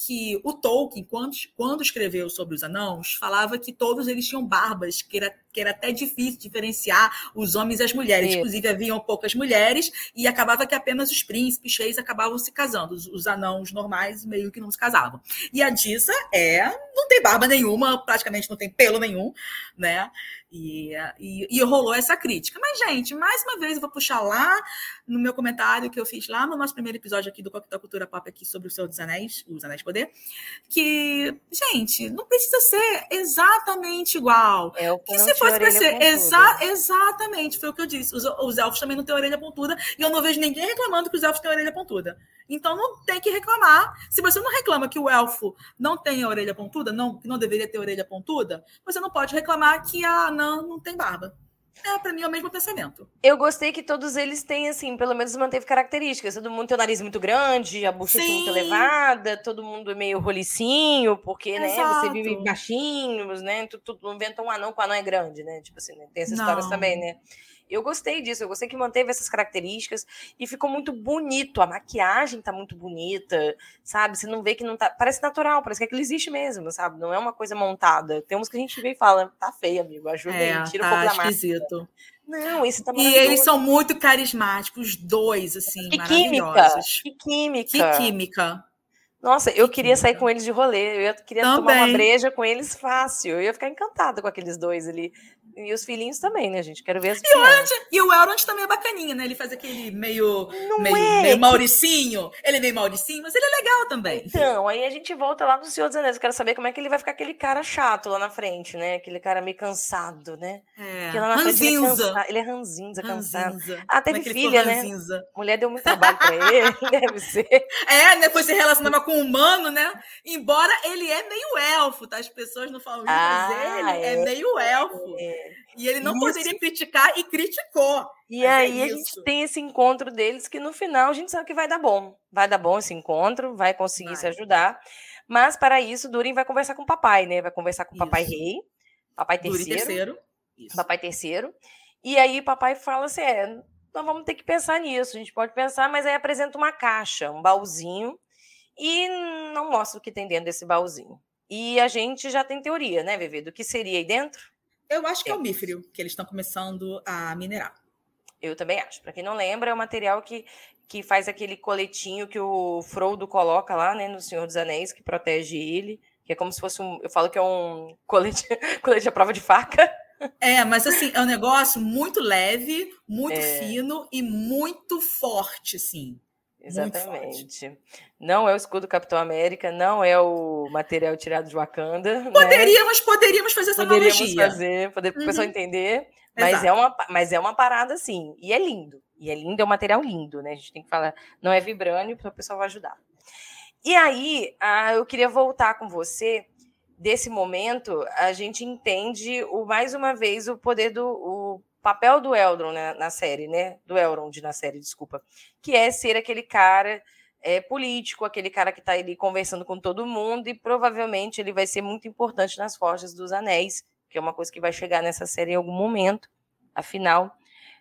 que o Tolkien, quando, quando escreveu sobre os anãos, falava que todos eles tinham barbas, que era, que era até difícil diferenciar os homens e as mulheres. Inclusive, haviam poucas mulheres e acabava que apenas os príncipes, reis, acabavam se casando. Os, os anãos normais meio que não se casavam. E a Dissa é, não tem barba nenhuma, praticamente não tem pelo nenhum, né? E, e, e, rolou essa crítica. Mas, gente, mais uma vez eu vou puxar lá no meu comentário que eu fiz lá no nosso primeiro episódio aqui do Coquetel Cultura Pop aqui sobre o Senhor dos Anéis, os Anéis de Poder, que, gente, não precisa ser exatamente igual. É o que se fosse para ser exa exatamente, foi o que eu disse. Os, os elfos também não têm orelha pontuda e eu não vejo ninguém reclamando que os elfos têm orelha pontuda. Então não tem que reclamar. Se você não reclama que o elfo não tem a orelha pontuda, não, que não deveria ter orelha pontuda, você não pode reclamar que a anã não tem barba. É, pra mim é o mesmo pensamento. Eu gostei que todos eles têm, assim, pelo menos manteve características. Todo mundo tem o nariz muito grande, a bochecha muito elevada, todo mundo é meio rolicinho, porque, Exato. né, você vive baixinhos, né? Tu, tu não inventa um anão com um anão é grande, né? Tipo assim, né? tem essas não. histórias também, né? Eu gostei disso, eu gostei que manteve essas características e ficou muito bonito. A maquiagem tá muito bonita, sabe? Você não vê que não tá. Parece natural, parece que aquilo existe mesmo, sabe? Não é uma coisa montada. Tem uns que a gente vê e fala, tá feio, amigo, ajuda é, aí, tira tá um pouco da esquisito. Não, isso tá E eles são muito carismáticos, os dois, assim, que maravilhosos. Química, que química. Que química. Nossa, eu queria sair com eles de rolê, eu queria Também. tomar uma breja com eles fácil, eu ia ficar encantada com aqueles dois ali. E os filhinhos também, né, gente? Quero ver as e, o e o Elrond também é bacaninha, né? Ele faz aquele meio, meio, é. meio Mauricinho. Ele é meio Mauricinho, mas ele é legal também. Então, aí a gente volta lá no Senhor dos Anéis. Eu quero saber como é que ele vai ficar aquele cara chato lá na frente, né? Aquele cara meio cansado, né? É. Ranzinza. Ele, é cansado, ele é ranzinza, cansado. Ah, teve é filha, né? Mulher deu muito trabalho pra ele, *laughs* deve ser. É, né? Depois se relacionava com o humano, né? Embora ele é meio elfo, tá? As pessoas não falam isso, ah, mas ele é, é meio elfo. É. E ele não isso. poderia criticar e criticou. E é aí é a gente tem esse encontro deles que no final a gente sabe que vai dar bom. Vai dar bom esse encontro, vai conseguir vai. se ajudar. Mas para isso, Durin vai conversar com o papai, né? Vai conversar com o papai isso. rei, papai terceiro. Durin terceiro. Isso. Papai terceiro. E aí papai fala assim: é, nós vamos ter que pensar nisso. A gente pode pensar, mas aí apresenta uma caixa, um baúzinho, e não mostra o que tem dentro desse baúzinho. E a gente já tem teoria, né, Vivi, do que seria aí dentro? Eu acho que é, o mífrio que eles estão começando a minerar. Eu também acho. Para quem não lembra, é o material que, que faz aquele coletinho que o Frodo coloca lá, né, no Senhor dos Anéis, que protege ele. Que é como se fosse um. Eu falo que é um *laughs* colete, colete à prova de faca. É, mas assim, é um negócio muito leve, muito é. fino e muito forte, assim. Exatamente. Não é o escudo Capitão América, não é o material tirado de Wakanda. Né? Poderíamos, né? poderíamos fazer essa poderíamos analogia. fazer, poder para o pessoal uhum. entender. Mas é, uma, mas é uma parada assim. E é lindo. E é lindo, é um material lindo, né? A gente tem que falar. Não é vibrânio, para o pessoal vai ajudar. E aí, ah, eu queria voltar com você. Desse momento, a gente entende o, mais uma vez o poder do. O papel do Eldron né, na série, né? Do Elrond na série, desculpa. Que é ser aquele cara é, político, aquele cara que está ali conversando com todo mundo, e provavelmente ele vai ser muito importante nas Forjas dos Anéis, que é uma coisa que vai chegar nessa série em algum momento. Afinal,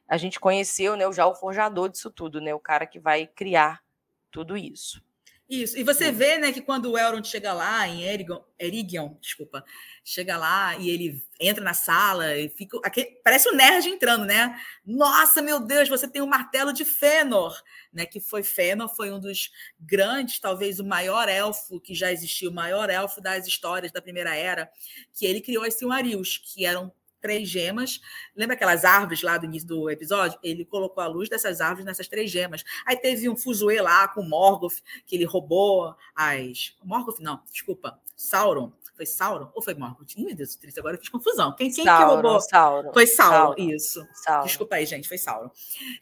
a gente conheceu né, já o forjador disso tudo, né? O cara que vai criar tudo isso. Isso. E você vê, né, que quando o Elrond chega lá em Erigon, Erigion, desculpa, chega lá e ele entra na sala e fica. Aqui, parece um nerd entrando, né? Nossa, meu Deus, você tem o um martelo de Fëanor, né? Que foi Fëanor, foi um dos grandes, talvez o maior elfo que já existiu, o maior elfo das histórias da Primeira Era, que ele criou as Silmarils, que eram três gemas. Lembra aquelas árvores lá do início do episódio? Ele colocou a luz dessas árvores nessas três gemas. Aí teve um fuzuê lá com Morgoth, que ele roubou as. Morgoth, não, desculpa. Sauron. Foi Sauron ou foi Morgoth? Ih, meu Deus, triste, agora eu fiz confusão. Quem, quem Sauron, que roubou? Sauron. Foi Sauron, Sauron. isso. Sauron. Desculpa aí, gente, foi Sauron.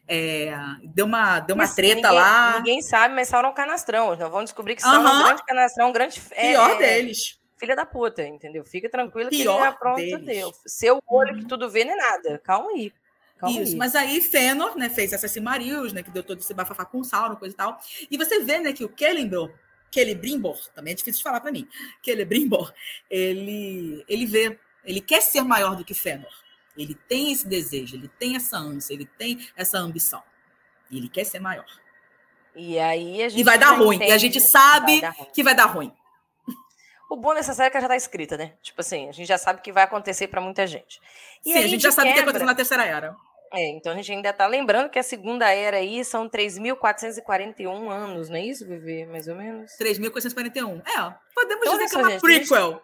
É, deu uma, deu uma treta ninguém, lá. Ninguém sabe, mas Sauron é um canastrão. Nós vamos descobrir que Sauron uh -huh. é um grande canastrão, um grande. É, Pior deles filha da puta, entendeu? Fica tranquilo que ele é pronto Deus. Seu olho que uhum. tudo vê não é nada. Calma aí. Calma Isso, aí. mas aí Fëanor, né, fez essa Silmarils, né, que deu todo esse bafafá com Sauron, coisa e tal. E você vê, né, que o Celebrimbor, Celebrimbor, também é difícil de falar para mim. Celebrimbor, ele ele vê, ele quer ser maior do que Fëanor. Ele tem esse desejo, ele tem essa ânsia, ele tem essa ambição. E ele quer ser maior. E aí a gente E vai dar ruim. E a gente sabe vai que vai dar ruim. O bom dessa série é que ela já tá escrita, né? Tipo assim, a gente já sabe que vai acontecer para muita gente. E Sim, a gente já sabe o que aconteceu na terceira era. É, então a gente ainda tá lembrando que a segunda era aí são 3.441 anos, não é isso, Vivi? Mais ou menos? 3.441. É, podemos então, dizer que é uma gente, prequel.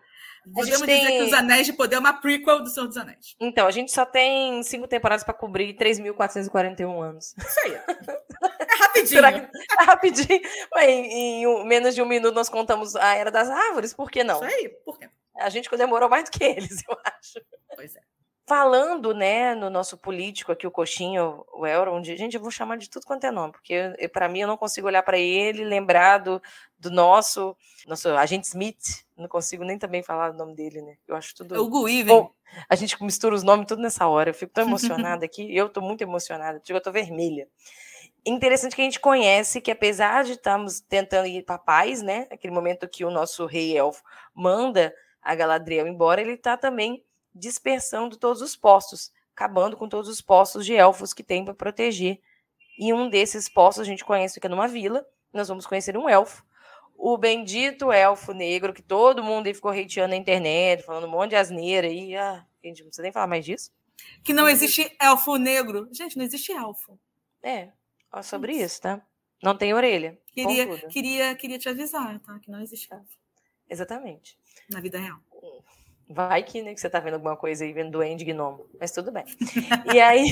Podemos dizer tem... que Os Anéis de Poder é uma prequel do Senhor dos Anéis. Então, a gente só tem cinco temporadas para cobrir 3.441 anos. Isso aí. É rapidinho. Será que... É rapidinho. Mas em, em, menos de um minuto nós contamos a Era das Árvores, por que não? Isso aí, por quê? A gente demorou mais do que eles, *laughs* eu acho. Pois é falando, né, no nosso político aqui, o Coxinho, o Elrond, gente, eu vou chamar de tudo quanto é nome, porque para mim eu não consigo olhar para ele, lembrar do, do nosso, nosso agente Smith, não consigo nem também falar o nome dele, né? Eu acho tudo. É o Guiven. A gente mistura os nomes tudo nessa hora, eu fico tão *laughs* emocionada aqui, eu tô muito emocionada, eu tô vermelha. Interessante que a gente conhece que, apesar de estarmos tentando ir para paz, né? Aquele momento que o nosso rei elfo manda a Galadriel embora, ele está também dispersando todos os postos acabando com todos os postos de elfos que tem para proteger. E um desses postos a gente conhece que é numa vila. Nós vamos conhecer um elfo. O bendito elfo negro, que todo mundo ficou hateando na internet, falando um monte de asneira. E, ah, gente, não precisa nem falar mais disso. Que não existe elfo negro. Gente, não existe elfo. É, ó, sobre isso, tá? Não tem orelha. Queria, queria, queria te avisar, tá? Que não existe elfo. Exatamente. Na vida real. Vai que, né, que você tá vendo alguma coisa aí, vendo duende gnomo, mas tudo bem. e aí,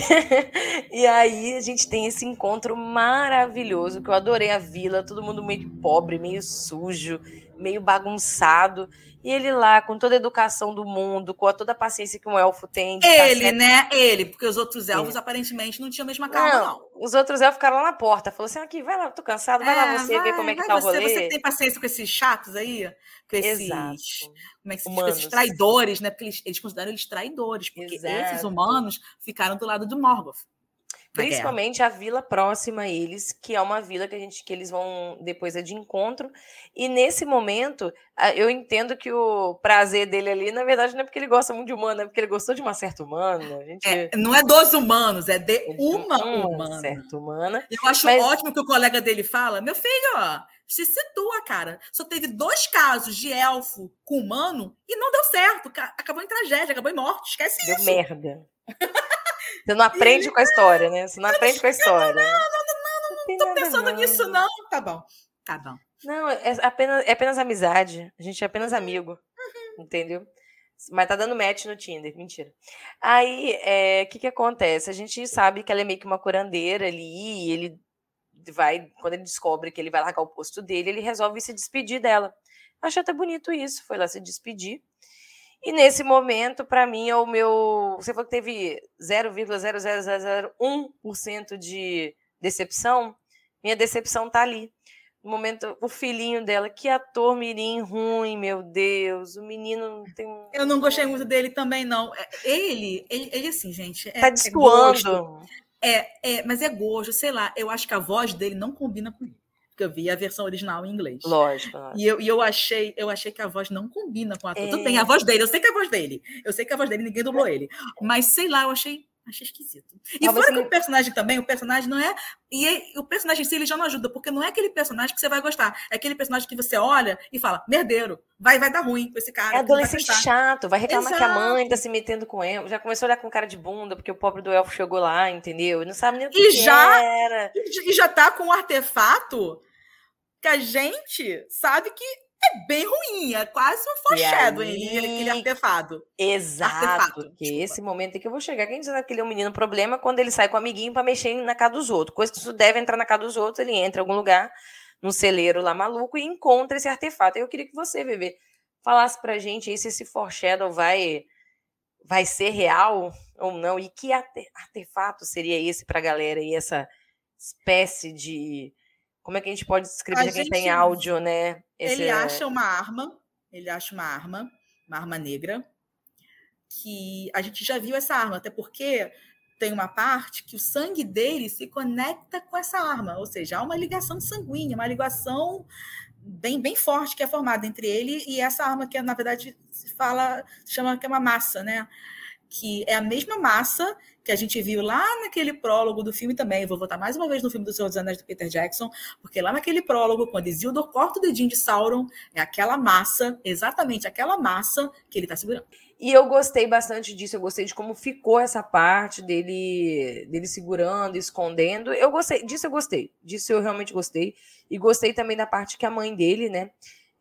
*laughs* e aí a gente tem esse encontro maravilhoso, que eu adorei a vila, todo mundo meio pobre, meio sujo, meio bagunçado. E ele lá, com toda a educação do mundo, com toda a paciência que um elfo tem. Ele, né? Ele, porque os outros elfos aparentemente não tinham a mesma calma, não, não. Os outros elfos ficaram lá na porta. Falou assim: aqui, vai lá, tô cansado, vai é, lá você vai, ver como é que tá você, o rolê. Você tem paciência com esses chatos aí? Com esses. Exato. Como é que se diz? Esses traidores, né? Porque eles, eles consideram eles traidores, porque Exato. esses humanos ficaram do lado do Morgoth. Principalmente a vila próxima a eles, que é uma vila que a gente que eles vão depois é de encontro. E nesse momento, eu entendo que o prazer dele ali, na verdade, não é porque ele gosta muito de humano, é porque ele gostou de uma certa humana. A gente... É, não é dos humanos, é de uma, uma humana. Certa humana. Eu acho mas... ótimo que o colega dele fala: meu filho, ó, se situa, cara. Só teve dois casos de elfo com humano e não deu certo. Acabou em tragédia, acabou em morte. Esquece deu isso. Deu merda. Você não aprende com a história, né? Você não aprende com a história. Não, não, não, não, não tô pensando nisso, não. Tá bom, tá bom. Não, é apenas, é apenas amizade. A gente é apenas amigo. Uhum. Entendeu? Mas tá dando match no Tinder, mentira. Aí, o é, que que acontece? A gente sabe que ela é meio que uma curandeira ali, ele vai, quando ele descobre que ele vai largar o posto dele, ele resolve se despedir dela. Achei até bonito isso, foi lá se despedir. E nesse momento, para mim, é o meu. Você falou que teve 0,00001% de decepção. Minha decepção tá ali. No momento, o filhinho dela, que ator mirim ruim, meu Deus. O menino tem. Eu não gostei muito dele também, não. É, ele, ele, ele assim, gente. É, tá destoando. É, é, mas é gosto, sei lá. Eu acho que a voz dele não combina com ele porque eu vi a versão original em inglês. Lógico. E eu, e eu achei, eu achei que a voz não combina com a. É... Tudo bem, a voz dele, eu sei que é a voz dele. Eu sei que é a voz dele, ninguém dublou ele. Mas sei lá, eu achei Achei esquisito. E Talvez fora que o personagem também, o personagem não é. E o personagem em si ele já não ajuda, porque não é aquele personagem que você vai gostar. É aquele personagem que você olha e fala, merdeiro, vai, vai dar ruim com esse cara. É adolescente vai chato, vai reclamar Exato. que a mãe tá se metendo com ele. Já começou a olhar com cara de bunda, porque o pobre do elfo chegou lá, entendeu? E não sabe nem o que, e que já, era. E já tá com um artefato que a gente sabe que é bem ruim, é quase um foreshadowing, aquele artefato. Exato, artefato, que esse momento em que eu vou chegar, quem diz que ele é um menino problema quando ele sai com o amiguinho para mexer na casa dos outros. Coisa que isso deve entrar na casa dos outros, ele entra em algum lugar, num celeiro lá maluco, e encontra esse artefato. Eu queria que você, Bebê, falasse pra gente aí se esse foreshadow vai, vai ser real ou não, e que artefato seria esse pra galera aí, essa espécie de como é que a gente pode descrever quem tem áudio, né? Esse ele acha uma arma, ele acha uma arma, uma arma negra, que a gente já viu essa arma, até porque tem uma parte que o sangue dele se conecta com essa arma, ou seja, há uma ligação sanguínea, uma ligação bem, bem forte que é formada entre ele e essa arma que na verdade se fala, se chama que é uma massa, né? Que é a mesma massa que a gente viu lá naquele prólogo do filme também. vou voltar mais uma vez no filme do Senhor dos Anéis do Peter Jackson, porque lá naquele prólogo, quando Isildur corta o dedinho de Sauron, é aquela massa, exatamente aquela massa que ele está segurando. E eu gostei bastante disso, eu gostei de como ficou essa parte dele, dele segurando, escondendo. Eu gostei, disso eu gostei, disso eu realmente gostei. E gostei também da parte que a mãe dele, né,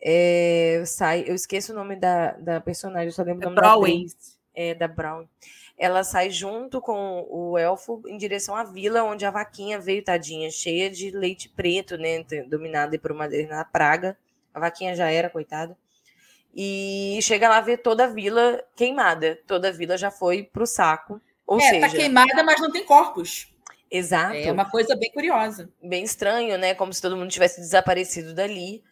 é, sai, eu esqueço o nome da, da personagem, eu só lembro é o nome Brown. da atriz, é, da Brown ela sai junto com o elfo em direção à vila onde a vaquinha veio, tadinha, cheia de leite preto, né? Dominada por uma praga. A vaquinha já era, coitada. E chega lá ver toda a vila queimada. Toda a vila já foi pro saco. Ou é, tá seja, tá queimada, mas não tem corpos. Exato. É uma coisa bem curiosa. Bem estranho, né? Como se todo mundo tivesse desaparecido dali.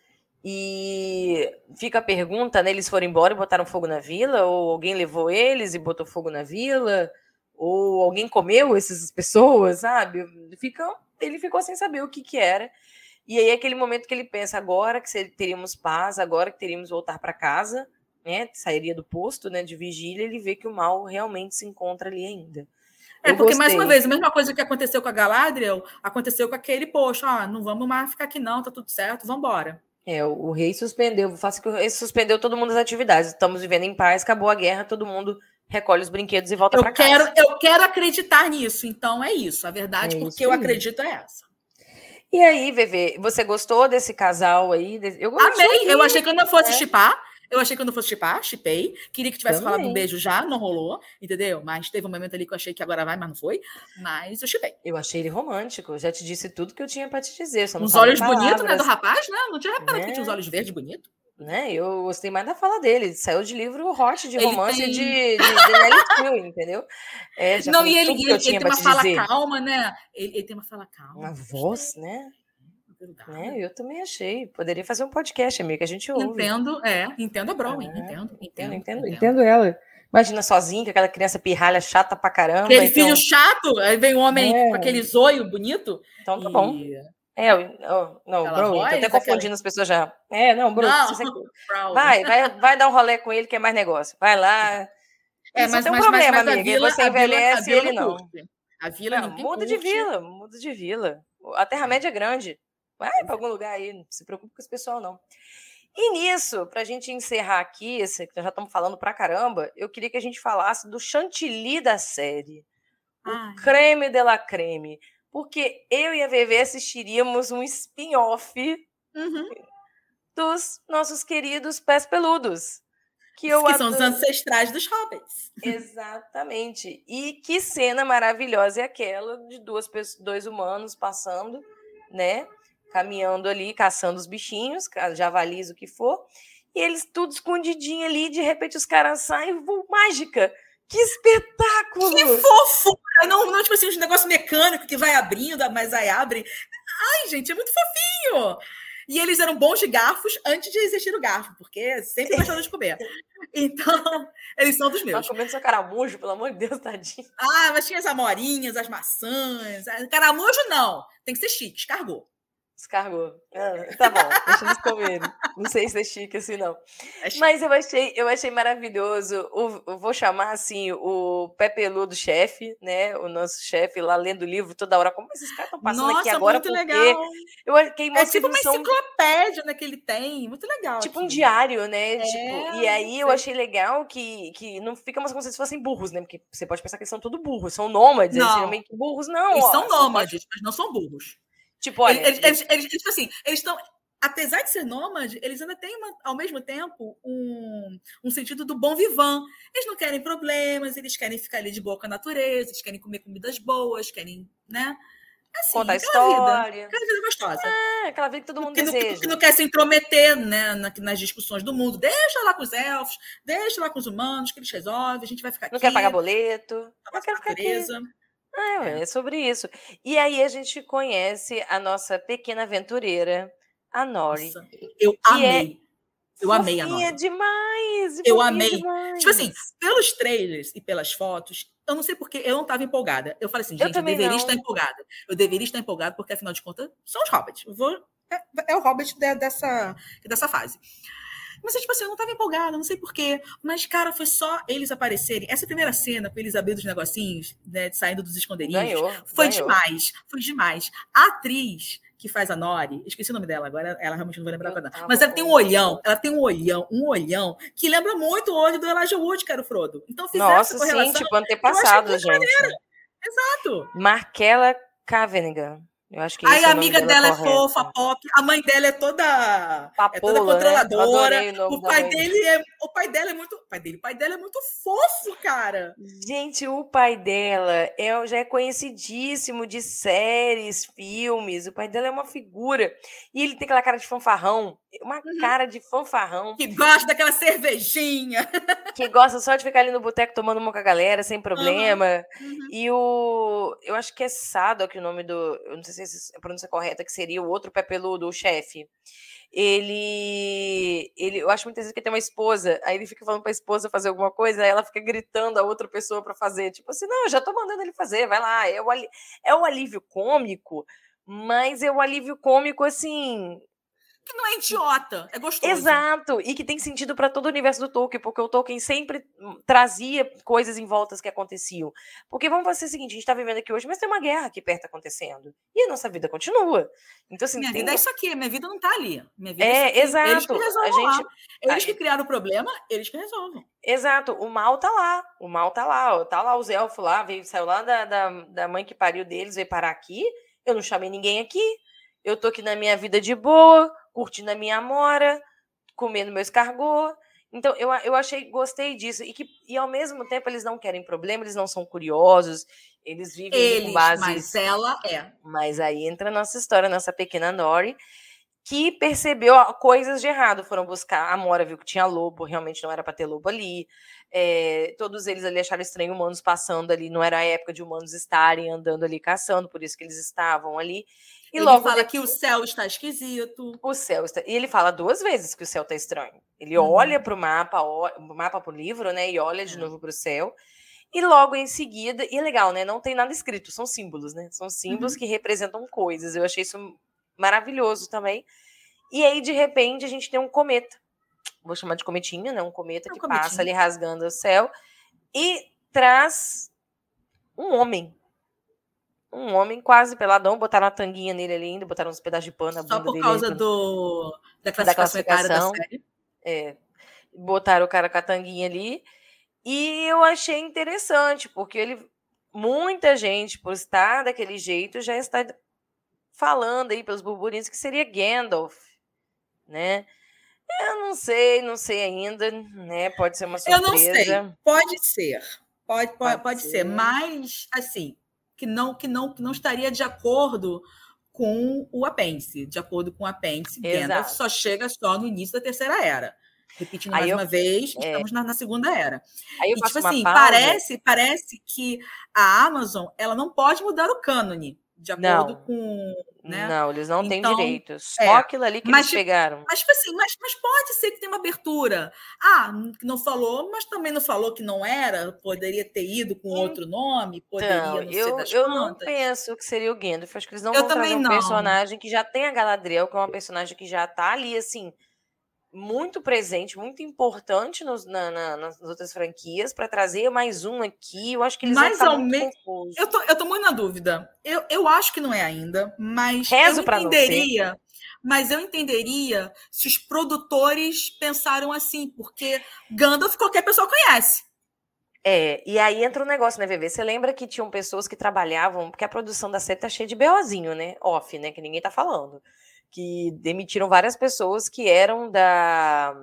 E fica a pergunta, né? Eles foram embora e botaram fogo na vila? Ou alguém levou eles e botou fogo na vila? Ou alguém comeu essas pessoas, sabe? Fica, ele ficou sem saber o que, que era. E aí, aquele momento que ele pensa, agora que teríamos paz, agora que teríamos voltar para casa, né? Sairia do posto né, de vigília, ele vê que o mal realmente se encontra ali ainda. É, porque, mais uma vez, a mesma coisa que aconteceu com a Galadriel, aconteceu com aquele, poxa, ah, não vamos mais ficar aqui não, tá tudo certo, vamos embora. É, o, o rei suspendeu, faço que o rei suspendeu todo mundo as atividades. Estamos vivendo em paz, acabou a guerra, todo mundo recolhe os brinquedos e volta para casa. Eu quero acreditar nisso, então é isso. A verdade, é porque eu acredito é essa. E aí, Vevê, você gostou desse casal aí? Eu Amei, eu achei que eu não fosse é. Eu achei que eu não fosse chipar, chipei. Queria que tivesse Também. falado um beijo já, não rolou, entendeu? Mas teve um momento ali que eu achei que agora vai, mas não foi. Mas eu chipei. Eu achei ele romântico. Eu já te disse tudo que eu tinha para te dizer. Uns olhos bonitos, né, do rapaz, né? Não tinha reparado né? que tinha os olhos verdes bonitos. Né? Eu gostei mais da fala dele. Saiu de livro hot de romance tem... de, de, de entendeu? É, não, e ele, ele, ele tem uma fala dizer. calma, né? Ele, ele, tem uma fala calma. Uma voz, né? É, eu também achei. Poderia fazer um podcast, amiga, que a gente ouve. Entendo, é. Entendo a Bron, é, entendo, entendo, entendo, entendo, entendo ela. Imagina sozinho, com aquela criança pirralha chata pra caramba. Aquele então... filho chato, aí vem um homem é. com aquele zoio bonito. Então tá e... bom. É, oh, não, Aquela Bro, voz, tô até confundindo aquela... as pessoas já. É, não, Bro, não, você... *laughs* vai, vai, vai dar um rolê com ele que é mais negócio. Vai lá. É, mas tem um mas, problema, mas, mas amiga. Vila, você envelhece e ele não. A vila não, não muda de vila, muda de vila. A Terra-média é grande. Vai para algum lugar aí, não se preocupe com esse pessoal, não. E nisso, para a gente encerrar aqui, esse, já estamos falando pra caramba, eu queria que a gente falasse do chantilly da série. Ai. O creme de la creme. Porque eu e a VV assistiríamos um spin-off uhum. dos nossos queridos pés peludos. Que, eu que são os ancestrais dos hobbits. Exatamente. E que cena maravilhosa é aquela de duas dois humanos passando, né? Caminhando ali, caçando os bichinhos, javalis, o que for, e eles tudo escondidinho ali, de repente os caras saem, voo, mágica! Que espetáculo! Que fofura! Não, não, tipo assim, um negócio mecânico que vai abrindo, mas aí abre. Ai, gente, é muito fofinho! E eles eram bons de garfos antes de existir o garfo, porque sempre gostaram de comer. Então, eles são dos meus. Tá comendo seu caramujo, pelo amor de Deus, tadinho. Ah, mas tinha as amorinhas, as maçãs. Caramujo não, tem que ser chique, escargot. Descargou. Ah, *laughs* tá bom, deixa eles comerem. Não sei se é chique assim, não. É Mas eu achei, eu achei maravilhoso. O, vou chamar assim o pé peludo chefe, né? O nosso chefe lá lendo o livro toda hora. Como esses caras estão passando Nossa, aqui agora? Muito porque legal. Eu fiquei É tipo uma enciclopédia né, que ele tem. Muito legal. Tipo um diário, né? É, tipo, e aí eu achei legal que, que não fica como se fossem burros, né? Porque você pode pensar que eles são todos burros, são nômades, não. eles são meio que burros, não. Eles ó, são nômades, pode... mas não são burros. Tipo, olha. Eles, eles, eles, tipo assim, eles estão. Apesar de ser nômade, eles ainda têm, uma, ao mesmo tempo, um, um sentido do bom vivan. Eles não querem problemas, eles querem ficar ali de boa com a natureza, eles querem comer comidas boas, querem, né? Assim, Contar história. Vida, aquela vida gostosa. É, aquela vida que todo mundo que deseja. Não, que não quer se intrometer né, nas discussões do mundo. Deixa lá com os elfos, deixa lá com os humanos, que eles resolvem, a gente vai ficar não aqui. Não quer pagar boleto. Não quer ficar natureza. aqui. É, é sobre isso. E aí a gente conhece a nossa pequena aventureira, a Nori. Nossa, eu é amei. É eu amei a Nori. demais. Eu amei. Demais. Tipo assim, pelos trailers e pelas fotos, eu não sei porque eu não estava empolgada. Eu falei assim, gente, eu, eu deveria não. estar empolgada. Eu deveria estar empolgada porque, afinal de contas, são os hobbits. Eu vou, é, é o hobbit de, dessa, dessa fase. Mas, tipo assim, eu não tava empolgada, não sei porquê. Mas, cara, foi só eles aparecerem. Essa primeira cena, com eles abrindo os negocinhos, né, saindo dos esconderijos, ganhou, foi ganhou. demais. Foi demais. A atriz que faz a Nori, esqueci o nome dela agora, ela realmente não vou lembrar agora. Mas ela tem um olhão, ela tem um olhão, um olhão que lembra muito o olho do Elijah Wood, que era o Frodo. Então fizeram Nossa, essa correlação. sim, tipo antepassado, gente. Maneira. Exato. Markella Kaveninga. Eu acho que Aí a amiga dela é fofa, pop, a mãe dela é toda, Papola, é toda né? controladora. Né? O pai dele é, o pai dela é muito, o pai dele, o pai dela é muito fofo, cara. Gente, o pai dela é, já é conhecidíssimo de séries, filmes. O pai dela é uma figura e ele tem aquela cara de fanfarrão, uma uhum. cara de fanfarrão. Que gosta daquela cervejinha. *laughs* Que gosta só de ficar ali no boteco tomando uma com a galera sem problema. Uhum. Uhum. E o, eu acho que é Sadok o nome do, eu não sei se se a pronúncia correta, que seria o outro pé peludo, o chefe. Ele, ele, eu acho muitas vezes que tem uma esposa, aí ele fica falando para a esposa fazer alguma coisa, aí ela fica gritando a outra pessoa para fazer, tipo assim, não, eu já tô mandando ele fazer, vai lá. É o, é o alívio cômico, mas é o alívio cômico assim, que não é idiota, é gostoso. Exato, e que tem sentido para todo o universo do Tolkien, porque o Tolkien sempre hum, trazia coisas em voltas que aconteciam. Porque vamos fazer o seguinte, a gente está vivendo aqui hoje, mas tem uma guerra aqui perto acontecendo. E a nossa vida continua. Então, assim, minha tem... vida é isso aqui, minha vida não está ali. Minha vida é, é exato. Eles que resolvem a gente... Eles que criaram o problema, eles que resolvem. Exato, o mal tá lá, o mal tá lá, tá lá os elfos lá, veio, saiu lá da, da, da mãe que pariu deles, veio parar aqui, eu não chamei ninguém aqui, eu tô aqui na minha vida de boa, curtindo a minha amora, comendo meu escargot. Então, eu, eu achei, gostei disso. E que e ao mesmo tempo eles não querem problema, eles não são curiosos, eles vivem eles, com base. Mas ela é. Mas aí entra a nossa história, nossa pequena Nori, que percebeu coisas de errado. Foram buscar. A Mora viu que tinha lobo, realmente não era para ter lobo ali. É, todos eles ali acharam estranho humanos passando ali. Não era a época de humanos estarem andando ali caçando, por isso que eles estavam ali. E ele logo fala que o céu está esquisito. O céu está. E ele fala duas vezes que o céu está estranho. Ele uhum. olha para o mapa, o mapa para o livro, né? E olha de é. novo para o céu. E logo em seguida, e é legal, né? Não tem nada escrito, são símbolos, né? São símbolos uhum. que representam coisas. Eu achei isso maravilhoso também. E aí, de repente, a gente tem um cometa. Vou chamar de cometinha, né? Um cometa é um que cometinho. passa ali rasgando o céu e traz um homem um homem quase peladão, botaram uma tanguinha nele ali ainda, botaram uns pedaços de pano na Só por causa do, da classificação, da, classificação da série. É, botaram o cara com a tanguinha ali. E eu achei interessante, porque ele muita gente, por estar daquele jeito, já está falando aí pelos burburinhos que seria Gandalf, né? Eu não sei, não sei ainda, né? Pode ser uma surpresa. Eu não sei, pode ser. Pode, pode, pode, pode ser. ser, mas assim, que não, que não, que não estaria de acordo com o apêndice. De acordo com o apêndice, Gandalf só chega só no início da terceira era. Repetindo mais eu, uma vez, é. estamos na, na, segunda era. Aí eu e, tipo assim, parece, parece que a Amazon ela não pode mudar o cânone de acordo não. com. Né? Não, eles não então, têm direito. Só é. aquilo ali que mas, eles pegaram. Mas, tipo assim, mas, mas pode ser que tenha uma abertura. Ah, não falou, mas também não falou que não era, poderia ter ido com outro nome, poderia então, não eu, Eu contas. não penso que seria o Gandalf. Acho que eles não eu vão trazer um não. personagem que já tem a Galadriel, que é uma personagem que já tá ali, assim, muito presente, muito importante nos, na, na, nas outras franquias para trazer mais um aqui. Eu acho que eles mais vão ou menos. Eu tô, eu tô muito na dúvida. Eu, eu acho que não é ainda, mas Rezo eu entenderia. Mas eu entenderia se os produtores pensaram assim, porque Gandalf qualquer pessoa conhece. É, e aí entra um negócio, né, VV? Você lembra que tinham pessoas que trabalhavam, porque a produção da série tá cheia de BOzinho, né? Off, né? Que ninguém tá falando que demitiram várias pessoas que eram da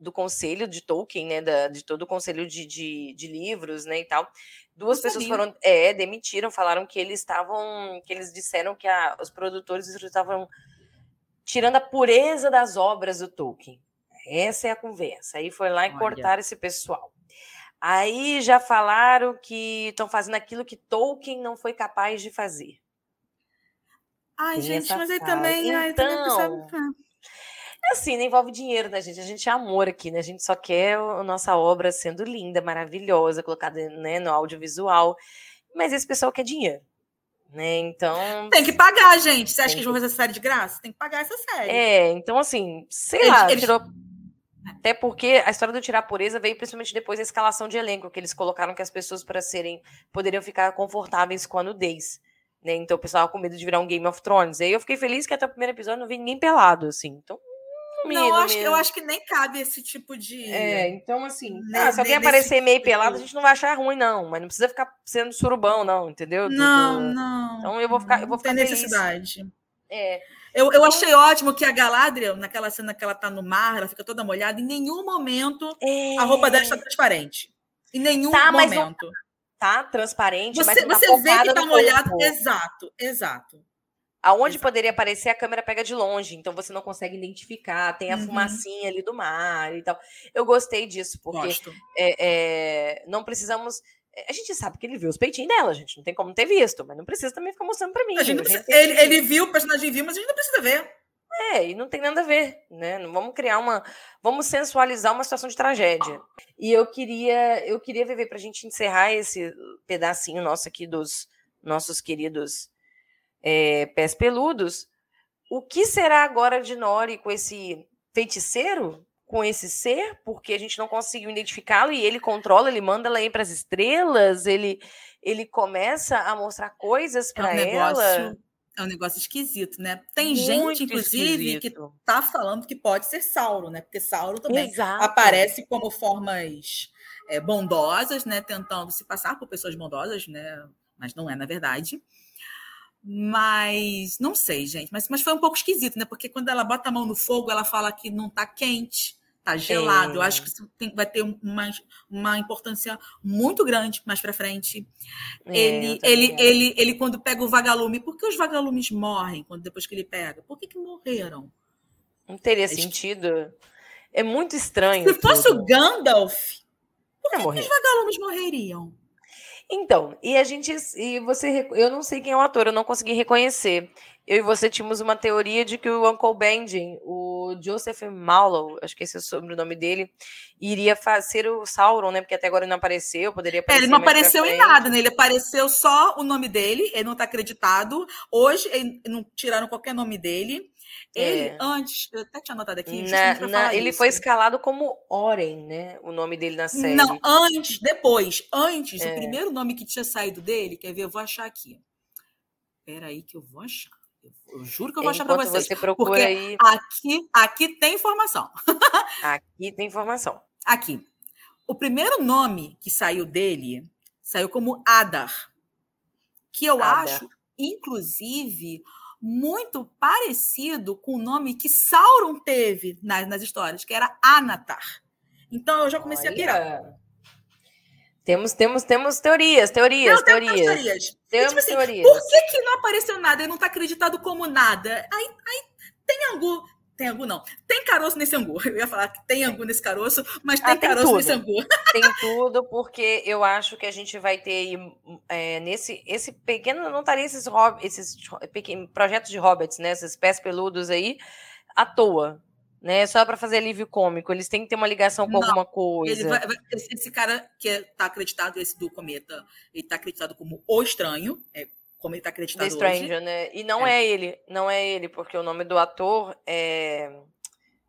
do conselho de Tolkien, né, da, de todo o conselho de, de, de livros, né, e tal. Duas pessoas foram, é, demitiram, falaram que eles estavam, que eles disseram que a, os produtores estavam tirando a pureza das obras do Tolkien. Essa é a conversa. Aí foi lá e Olha. cortaram esse pessoal. Aí já falaram que estão fazendo aquilo que Tolkien não foi capaz de fazer. Ai, gente, mas aí também, então, ai, também assim, não envolve dinheiro, né, gente? A gente é amor aqui, né? A gente só quer a nossa obra sendo linda, maravilhosa, colocada né, no audiovisual. Mas esse pessoal quer dinheiro. Né? Então. Tem que pagar, gente. Você acha que eles vão fazer essa série de graça? Tem que pagar essa série. É, então, assim, sei eles, lá, eles... tirou. Até porque a história do tirar pureza veio principalmente depois da escalação de elenco, que eles colocaram que as pessoas, para serem, poderiam ficar confortáveis com a nudez. Né? Então o pessoal com medo de virar um Game of Thrones. Aí eu fiquei feliz que até o primeiro episódio não vi ninguém pelado, assim. Então. Não, eu acho, eu acho que nem cabe esse tipo de. É, então assim. ah, se alguém aparecer meio tipo pelado, a gente não vai achar ruim, não. Mas não precisa ficar sendo surubão, não, entendeu? Não, não. Então eu vou ficar. Eu vou ficar tem necessidade. É. Eu, eu achei ótimo que a Galadriel, naquela cena que ela tá no mar, ela fica toda molhada, em nenhum momento é... a roupa dela está transparente. Em nenhum tá, momento. Não, tá transparente, você, mas tá você vê que tá molhado. Exato, exato. Aonde exato. poderia aparecer, a câmera pega de longe, então você não consegue identificar, tem a uhum. fumacinha ali do mar e tal. Eu gostei disso, porque é, é, não precisamos. É, a gente sabe que ele viu os peitinhos dela, a gente não tem como ter visto, mas não precisa também ficar mostrando pra mim. Precisa, ele, ele viu, o personagem viu, mas a gente não precisa ver. É, e não tem nada a ver, né? Não vamos criar uma, vamos sensualizar uma situação de tragédia. E eu queria, eu queria viver para a gente encerrar esse pedacinho nosso aqui dos nossos queridos é, pés peludos, o que será agora de Nori com esse feiticeiro? Com esse ser? Porque a gente não conseguiu identificá-lo e ele controla, ele manda ela ir para as estrelas, ele, ele começa a mostrar coisas para é um ela. É um negócio esquisito, né? Tem Muito gente, inclusive, esquisito. que tá falando que pode ser Sauron, né? Porque Sauron também Exato. aparece como formas é, bondosas, né? Tentando se passar por pessoas bondosas, né? Mas não é, na verdade. Mas não sei, gente. Mas, mas foi um pouco esquisito, né? Porque quando ela bota a mão no fogo, ela fala que não tá quente, tá gelado. É. Eu acho que isso tem, vai ter uma, uma importância muito grande mais para frente. É, ele, ele, ele, ele, quando pega o vagalume, por que os vagalumes morrem quando depois que ele pega? Por que, que morreram? Não teria é sentido. É muito estranho. Se tudo. fosse o Gandalf, por que, que os vagalumes morreriam? Então, e a gente. E você. Eu não sei quem é o ator, eu não consegui reconhecer. Eu e você tínhamos uma teoria de que o Uncle Benjen, o Joseph Mallow, acho que esse é o sobrenome dele, iria ser o Sauron, né? Porque até agora ele não apareceu, poderia aparecer. É, ele não apareceu em nada, né? Ele apareceu só o nome dele, ele não está acreditado. Hoje, não tiraram qualquer nome dele. Ele, é. antes, eu até tinha anotado aqui. Na, na, ele isso. foi escalado como Oren, né? O nome dele na série. Não, antes, depois. Antes, é. o primeiro nome que tinha saído dele, quer ver? Eu vou achar aqui. Espera aí que eu vou achar. Eu, juro que eu vou achar para vocês. Você procura porque aí... aqui, aqui tem informação. aqui tem informação. Aqui. O primeiro nome que saiu dele saiu como Adar, que eu Adar. acho, inclusive, muito parecido com o nome que Sauron teve nas, nas histórias, que era Anatar. Então eu já comecei Olha. a pirar. Temos, temos, temos teorias, teorias, não, teorias. Temos teorias. Temos tipo assim, teorias. Por que, que não apareceu nada? Ele não está acreditado como nada. Aí, aí tem algo tem angu, não. Tem caroço nesse angu. *laughs* Eu ia falar que tem angu nesse caroço, mas tem, ah, tem caroço tudo. nesse angu. *laughs* Tem tudo, porque eu acho que a gente vai ter é, nesse esse pequeno. Não estaria esses, esses pequenos, projetos de hobbits, né? Esses pés peludos aí, à toa. Né, só para fazer alívio cômico, eles têm que ter uma ligação com não, alguma coisa. Vai, vai, esse cara que está acreditado, esse do cometa, ele está acreditado como o estranho, é como ele está acreditado The Stranger, hoje. né? E não é. é. ele, não é ele, porque o nome do ator é.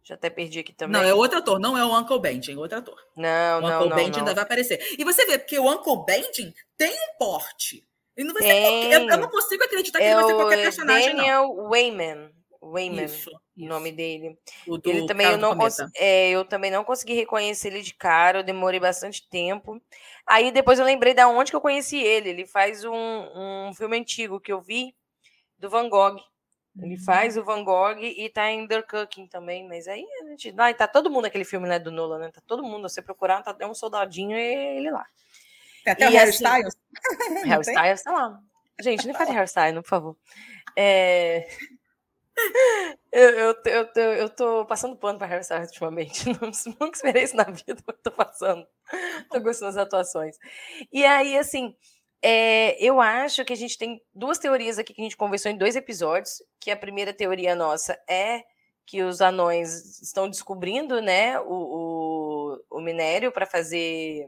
Já até perdi aqui também. Não, é outro ator, não é o Uncle Benjen, é outro ator. Não, o não, Uncle não. Benjen ainda vai aparecer. E você vê, porque o Uncle Benjen tem um porte. Ele não vai tem. ser qualquer, eu, eu, não consigo acreditar que é ele vai ser qualquer personagem, Daniel não. Wayman. Wayman, isso, o nome dele. O ele também eu não é, eu também não consegui reconhecer ele de cara, eu demorei bastante tempo. Aí depois eu lembrei da onde que eu conheci ele. Ele faz um, um filme antigo que eu vi do Van Gogh. Ele uhum. faz o Van Gogh e tá em The Cooking também, mas aí a gente. Lá, tá todo mundo naquele filme né, do Nolan, né? Tá todo mundo. Você procurar, tá, é um soldadinho e ele lá. Tem até e o Harry assim, Styles. Harry *laughs* Styles tá lá. Gente, não fale Harry Styles, por favor. É... Eu, eu, eu, tô, eu tô passando pano para Harry Styles ultimamente. *laughs* Nunca esperei isso na vida, mas tô passando. Tô gostando das atuações. E aí, assim, é, eu acho que a gente tem duas teorias aqui que a gente conversou em dois episódios. Que a primeira teoria nossa é que os anões estão descobrindo né, o, o, o minério para fazer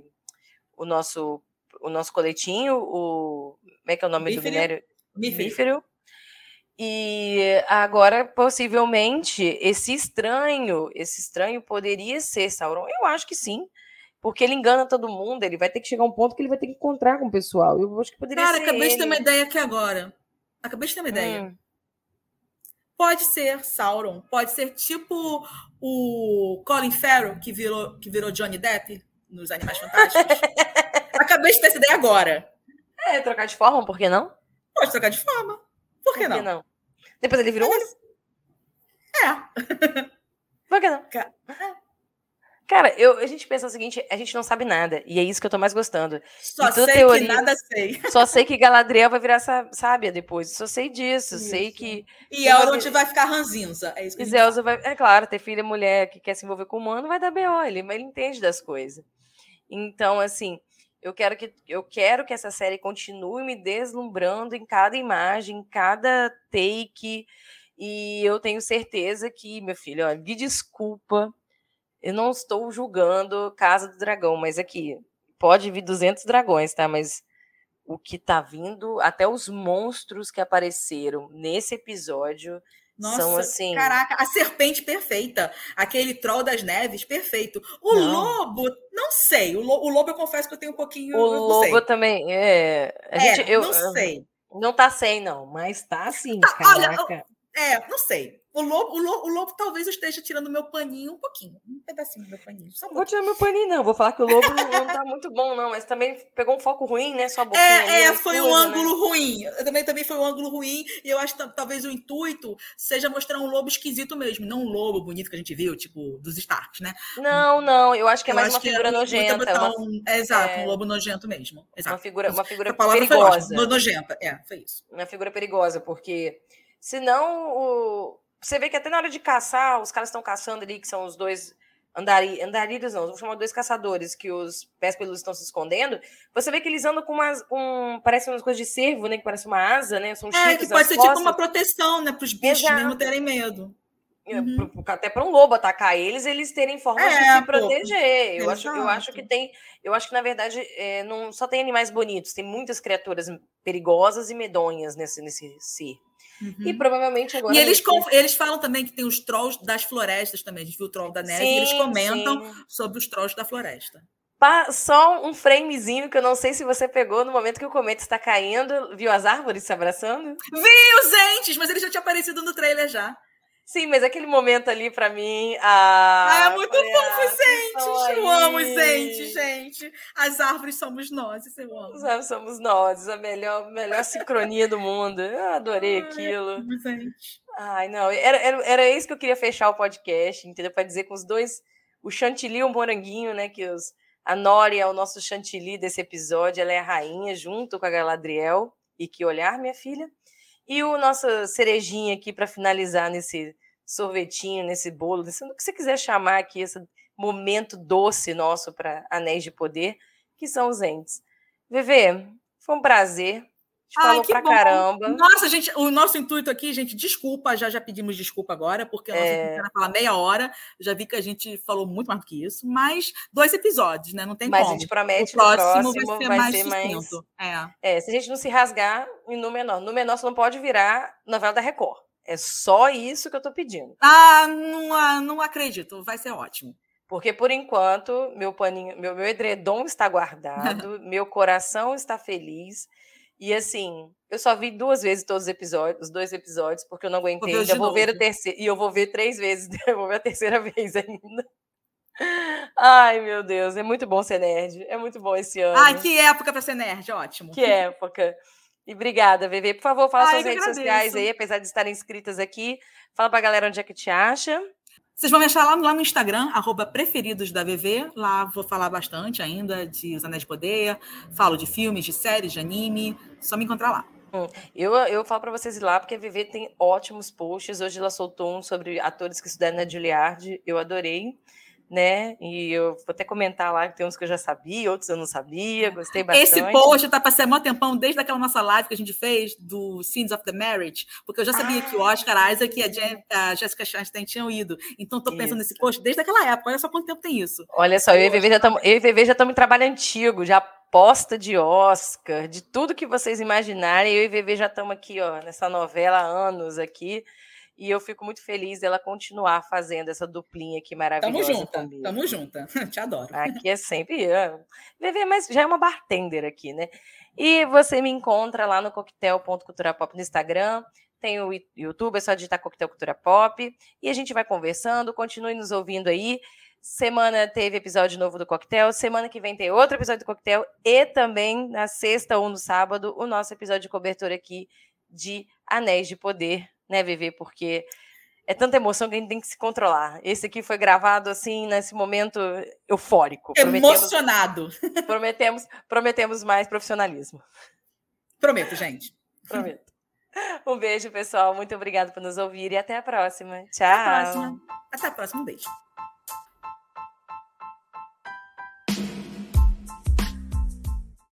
o nosso, o nosso coletinho, o. Como é que é o nome Bífero. do minério? Bífero. E agora, possivelmente, esse estranho, esse estranho poderia ser Sauron. Eu acho que sim. Porque ele engana todo mundo, ele vai ter que chegar a um ponto que ele vai ter que encontrar com o pessoal. Eu acho que poderia Cara, ser. acabei ele. de ter uma ideia aqui agora. Acabei de ter uma ideia. Hum. Pode ser Sauron, pode ser tipo o Colin Farrell, que virou, que virou Johnny Depp nos Animais Fantásticos. *laughs* Acabei de ter essa ideia agora. É, trocar de forma, por que não? Pode trocar de forma. Por que, por que não? não? Depois ele virou Mas... É. Por que não? *laughs* Cara, eu, a gente pensa o seguinte, a gente não sabe nada, e é isso que eu tô mais gostando. Só sei teoria, que nada sei. Só sei que Galadriel vai virar sábia depois, só sei disso, isso. sei que... E Elrond vai ficar ranzinza, é isso que e vai, É claro, ter filha mulher que quer se envolver com o humano vai dar B.O., ele, ele entende das coisas. Então, assim, eu quero que eu quero que essa série continue me deslumbrando em cada imagem, em cada take. E eu tenho certeza que, meu filho, olha, me desculpa, eu não estou julgando Casa do Dragão, mas aqui pode vir 200 dragões, tá? Mas o que tá vindo, até os monstros que apareceram nesse episódio Nossa, São assim. Caraca, a serpente perfeita. Aquele troll das neves, perfeito. O não. lobo, não sei. O, lo, o, lobo, eu confesso que eu tenho um pouquinho. O lobo sei. também. É, a gente, é, eu, não sei. Não tá sem, não, mas tá sim. Tá, caraca. Olha, é, não sei. O lobo, o, lobo, o lobo talvez esteja tirando meu paninho um pouquinho. Um pedacinho do meu paninho. Só um vou tirar meu paninho, não. Vou falar que o lobo não tá muito bom, não. Mas também pegou um foco ruim, né? Sua boquinha. É, é foi um ângulo né? ruim. Também, também foi um ângulo ruim. E eu acho que talvez o intuito seja mostrar um lobo esquisito mesmo. Não um lobo bonito que a gente viu, tipo, dos Starks, né? Não, não. Eu acho que é mais uma figura nojenta. Uma... Um, é, exato, é... um lobo nojento mesmo. Exato. Uma figura, uma figura perigosa. nojenta, é, foi isso. Uma figura perigosa, porque senão o você vê que até na hora de caçar, os caras estão caçando ali, que são os dois andari, andarilhos, não, vou chamar dois caçadores, que os pés peludos estão se escondendo. Você vê que eles andam com umas. Um, parece umas coisas de cervo, né? Que parece uma asa, né? São é, que pode ser costas. tipo uma proteção, né? Para os bichos Exato. mesmo terem medo. É, uhum. Até para um lobo atacar eles, eles terem formas é, de se proteger. Eu acho, eu acho que tem. Eu acho que, na verdade, é, não só tem animais bonitos, tem muitas criaturas perigosas e medonhas nesse, nesse ser. Uhum. E provavelmente agora. E eles, com, eles falam também que tem os trolls das florestas também. A gente viu o troll da neve sim, e eles comentam sim. sobre os trolls da floresta. Só um framezinho que eu não sei se você pegou no momento que o cometa está caindo. Viu as árvores se abraçando? Vi os entes, mas ele já tinha aparecido no trailer já. Sim, mas aquele momento ali, para mim. Ah, ah, é muito falei, fofo, ah, gente. Eu amo gente, gente. As árvores somos nós, eu amo. As árvores somos nós, a melhor, melhor sincronia do mundo. Eu adorei Ai, aquilo. Gente. Ai, não, era, era, era isso que eu queria fechar o podcast, entendeu? Para dizer com os dois, o chantilly e o moranguinho, né? Que os, a Nori é o nosso chantilly desse episódio, ela é a rainha, junto com a Galadriel. E que olhar, minha filha. E o nosso cerejinha aqui para finalizar nesse sorvetinho, nesse bolo, nesse, o que você quiser chamar aqui, esse momento doce nosso para Anéis de Poder, que são os entes. Vevê, foi um prazer. Ai, falou pra bom. caramba. Nossa, gente, o nosso intuito aqui, gente, desculpa, já já pedimos desculpa agora, porque o é... era falar meia hora. Já vi que a gente falou muito mais do que isso, mas dois episódios, né? Não tem mas como. Mas a gente promete o próximo, próximo vai ser vai mais. Ser mais... É. é, se a gente não se rasgar no menor. No menor, você não pode virar novela da Record. É só isso que eu estou pedindo. Ah, não, ah, não acredito. Vai ser ótimo. Porque, por enquanto, meu paninho, meu, meu edredom está guardado, *laughs* meu coração está feliz. E assim, eu só vi duas vezes todos os episódios, os dois episódios, porque eu não aguentei. Ainda vou ver o terceiro. E eu vou ver três vezes, *laughs* eu vou ver a terceira *laughs* vez ainda. Ai, meu Deus, é muito bom ser nerd. É muito bom esse ano. Ai, que época para ser nerd, ótimo. Que época. E obrigada, Vivi. Por favor, fala Ai, suas redes agradeço. sociais aí, apesar de estarem inscritas aqui. Fala pra galera onde é que te acha. Vocês vão me achar lá, lá no Instagram, arroba preferidos da VV. Lá vou falar bastante ainda de Os Anéis de Poder. Falo de filmes, de séries, de anime. Só me encontrar lá. Hum, eu, eu falo para vocês ir lá, porque a VV tem ótimos posts. Hoje ela soltou um sobre atores que estudaram na Juilliard. Eu adorei né? E eu vou até comentar lá que tem uns que eu já sabia, outros eu não sabia, gostei bastante. Esse post tá passando mó tempão, desde aquela nossa live que a gente fez do Scenes of the Marriage, porque eu já sabia ah, que o Oscar Isaac e a, Jen, a Jessica Chastain tinham ido. Então tô pensando isso. nesse post desde aquela época. Olha só quanto tempo tem isso. Olha só, eu e VV já estamos, eu e VV já estamos em trabalho antigo, já aposta de Oscar, de tudo que vocês imaginarem. Eu e VV já estamos aqui, ó, nessa novela há anos aqui. E eu fico muito feliz dela continuar fazendo essa duplinha aqui maravilhosa. Tamo junta, comigo. tamo junta. *laughs* Te adoro. Aqui é sempre. Viver, mas já é uma bartender aqui, né? E você me encontra lá no coquetel.culturapop no Instagram. Tem o YouTube, é só digitar Coquetel Cultura Pop. E a gente vai conversando. Continue nos ouvindo aí. Semana teve episódio novo do Coquetel. Semana que vem tem outro episódio do Coquetel. E também na sexta ou no sábado, o nosso episódio de cobertura aqui de Anéis de Poder né, Vivi? Porque é tanta emoção que a gente tem que se controlar. Esse aqui foi gravado assim nesse momento eufórico. Emocionado. Prometemos, *laughs* prometemos, prometemos mais profissionalismo. Prometo, gente. Prometo. Um beijo, pessoal. Muito obrigada por nos ouvir e até a próxima. Tchau. Até a próxima. Até a próxima. Um beijo.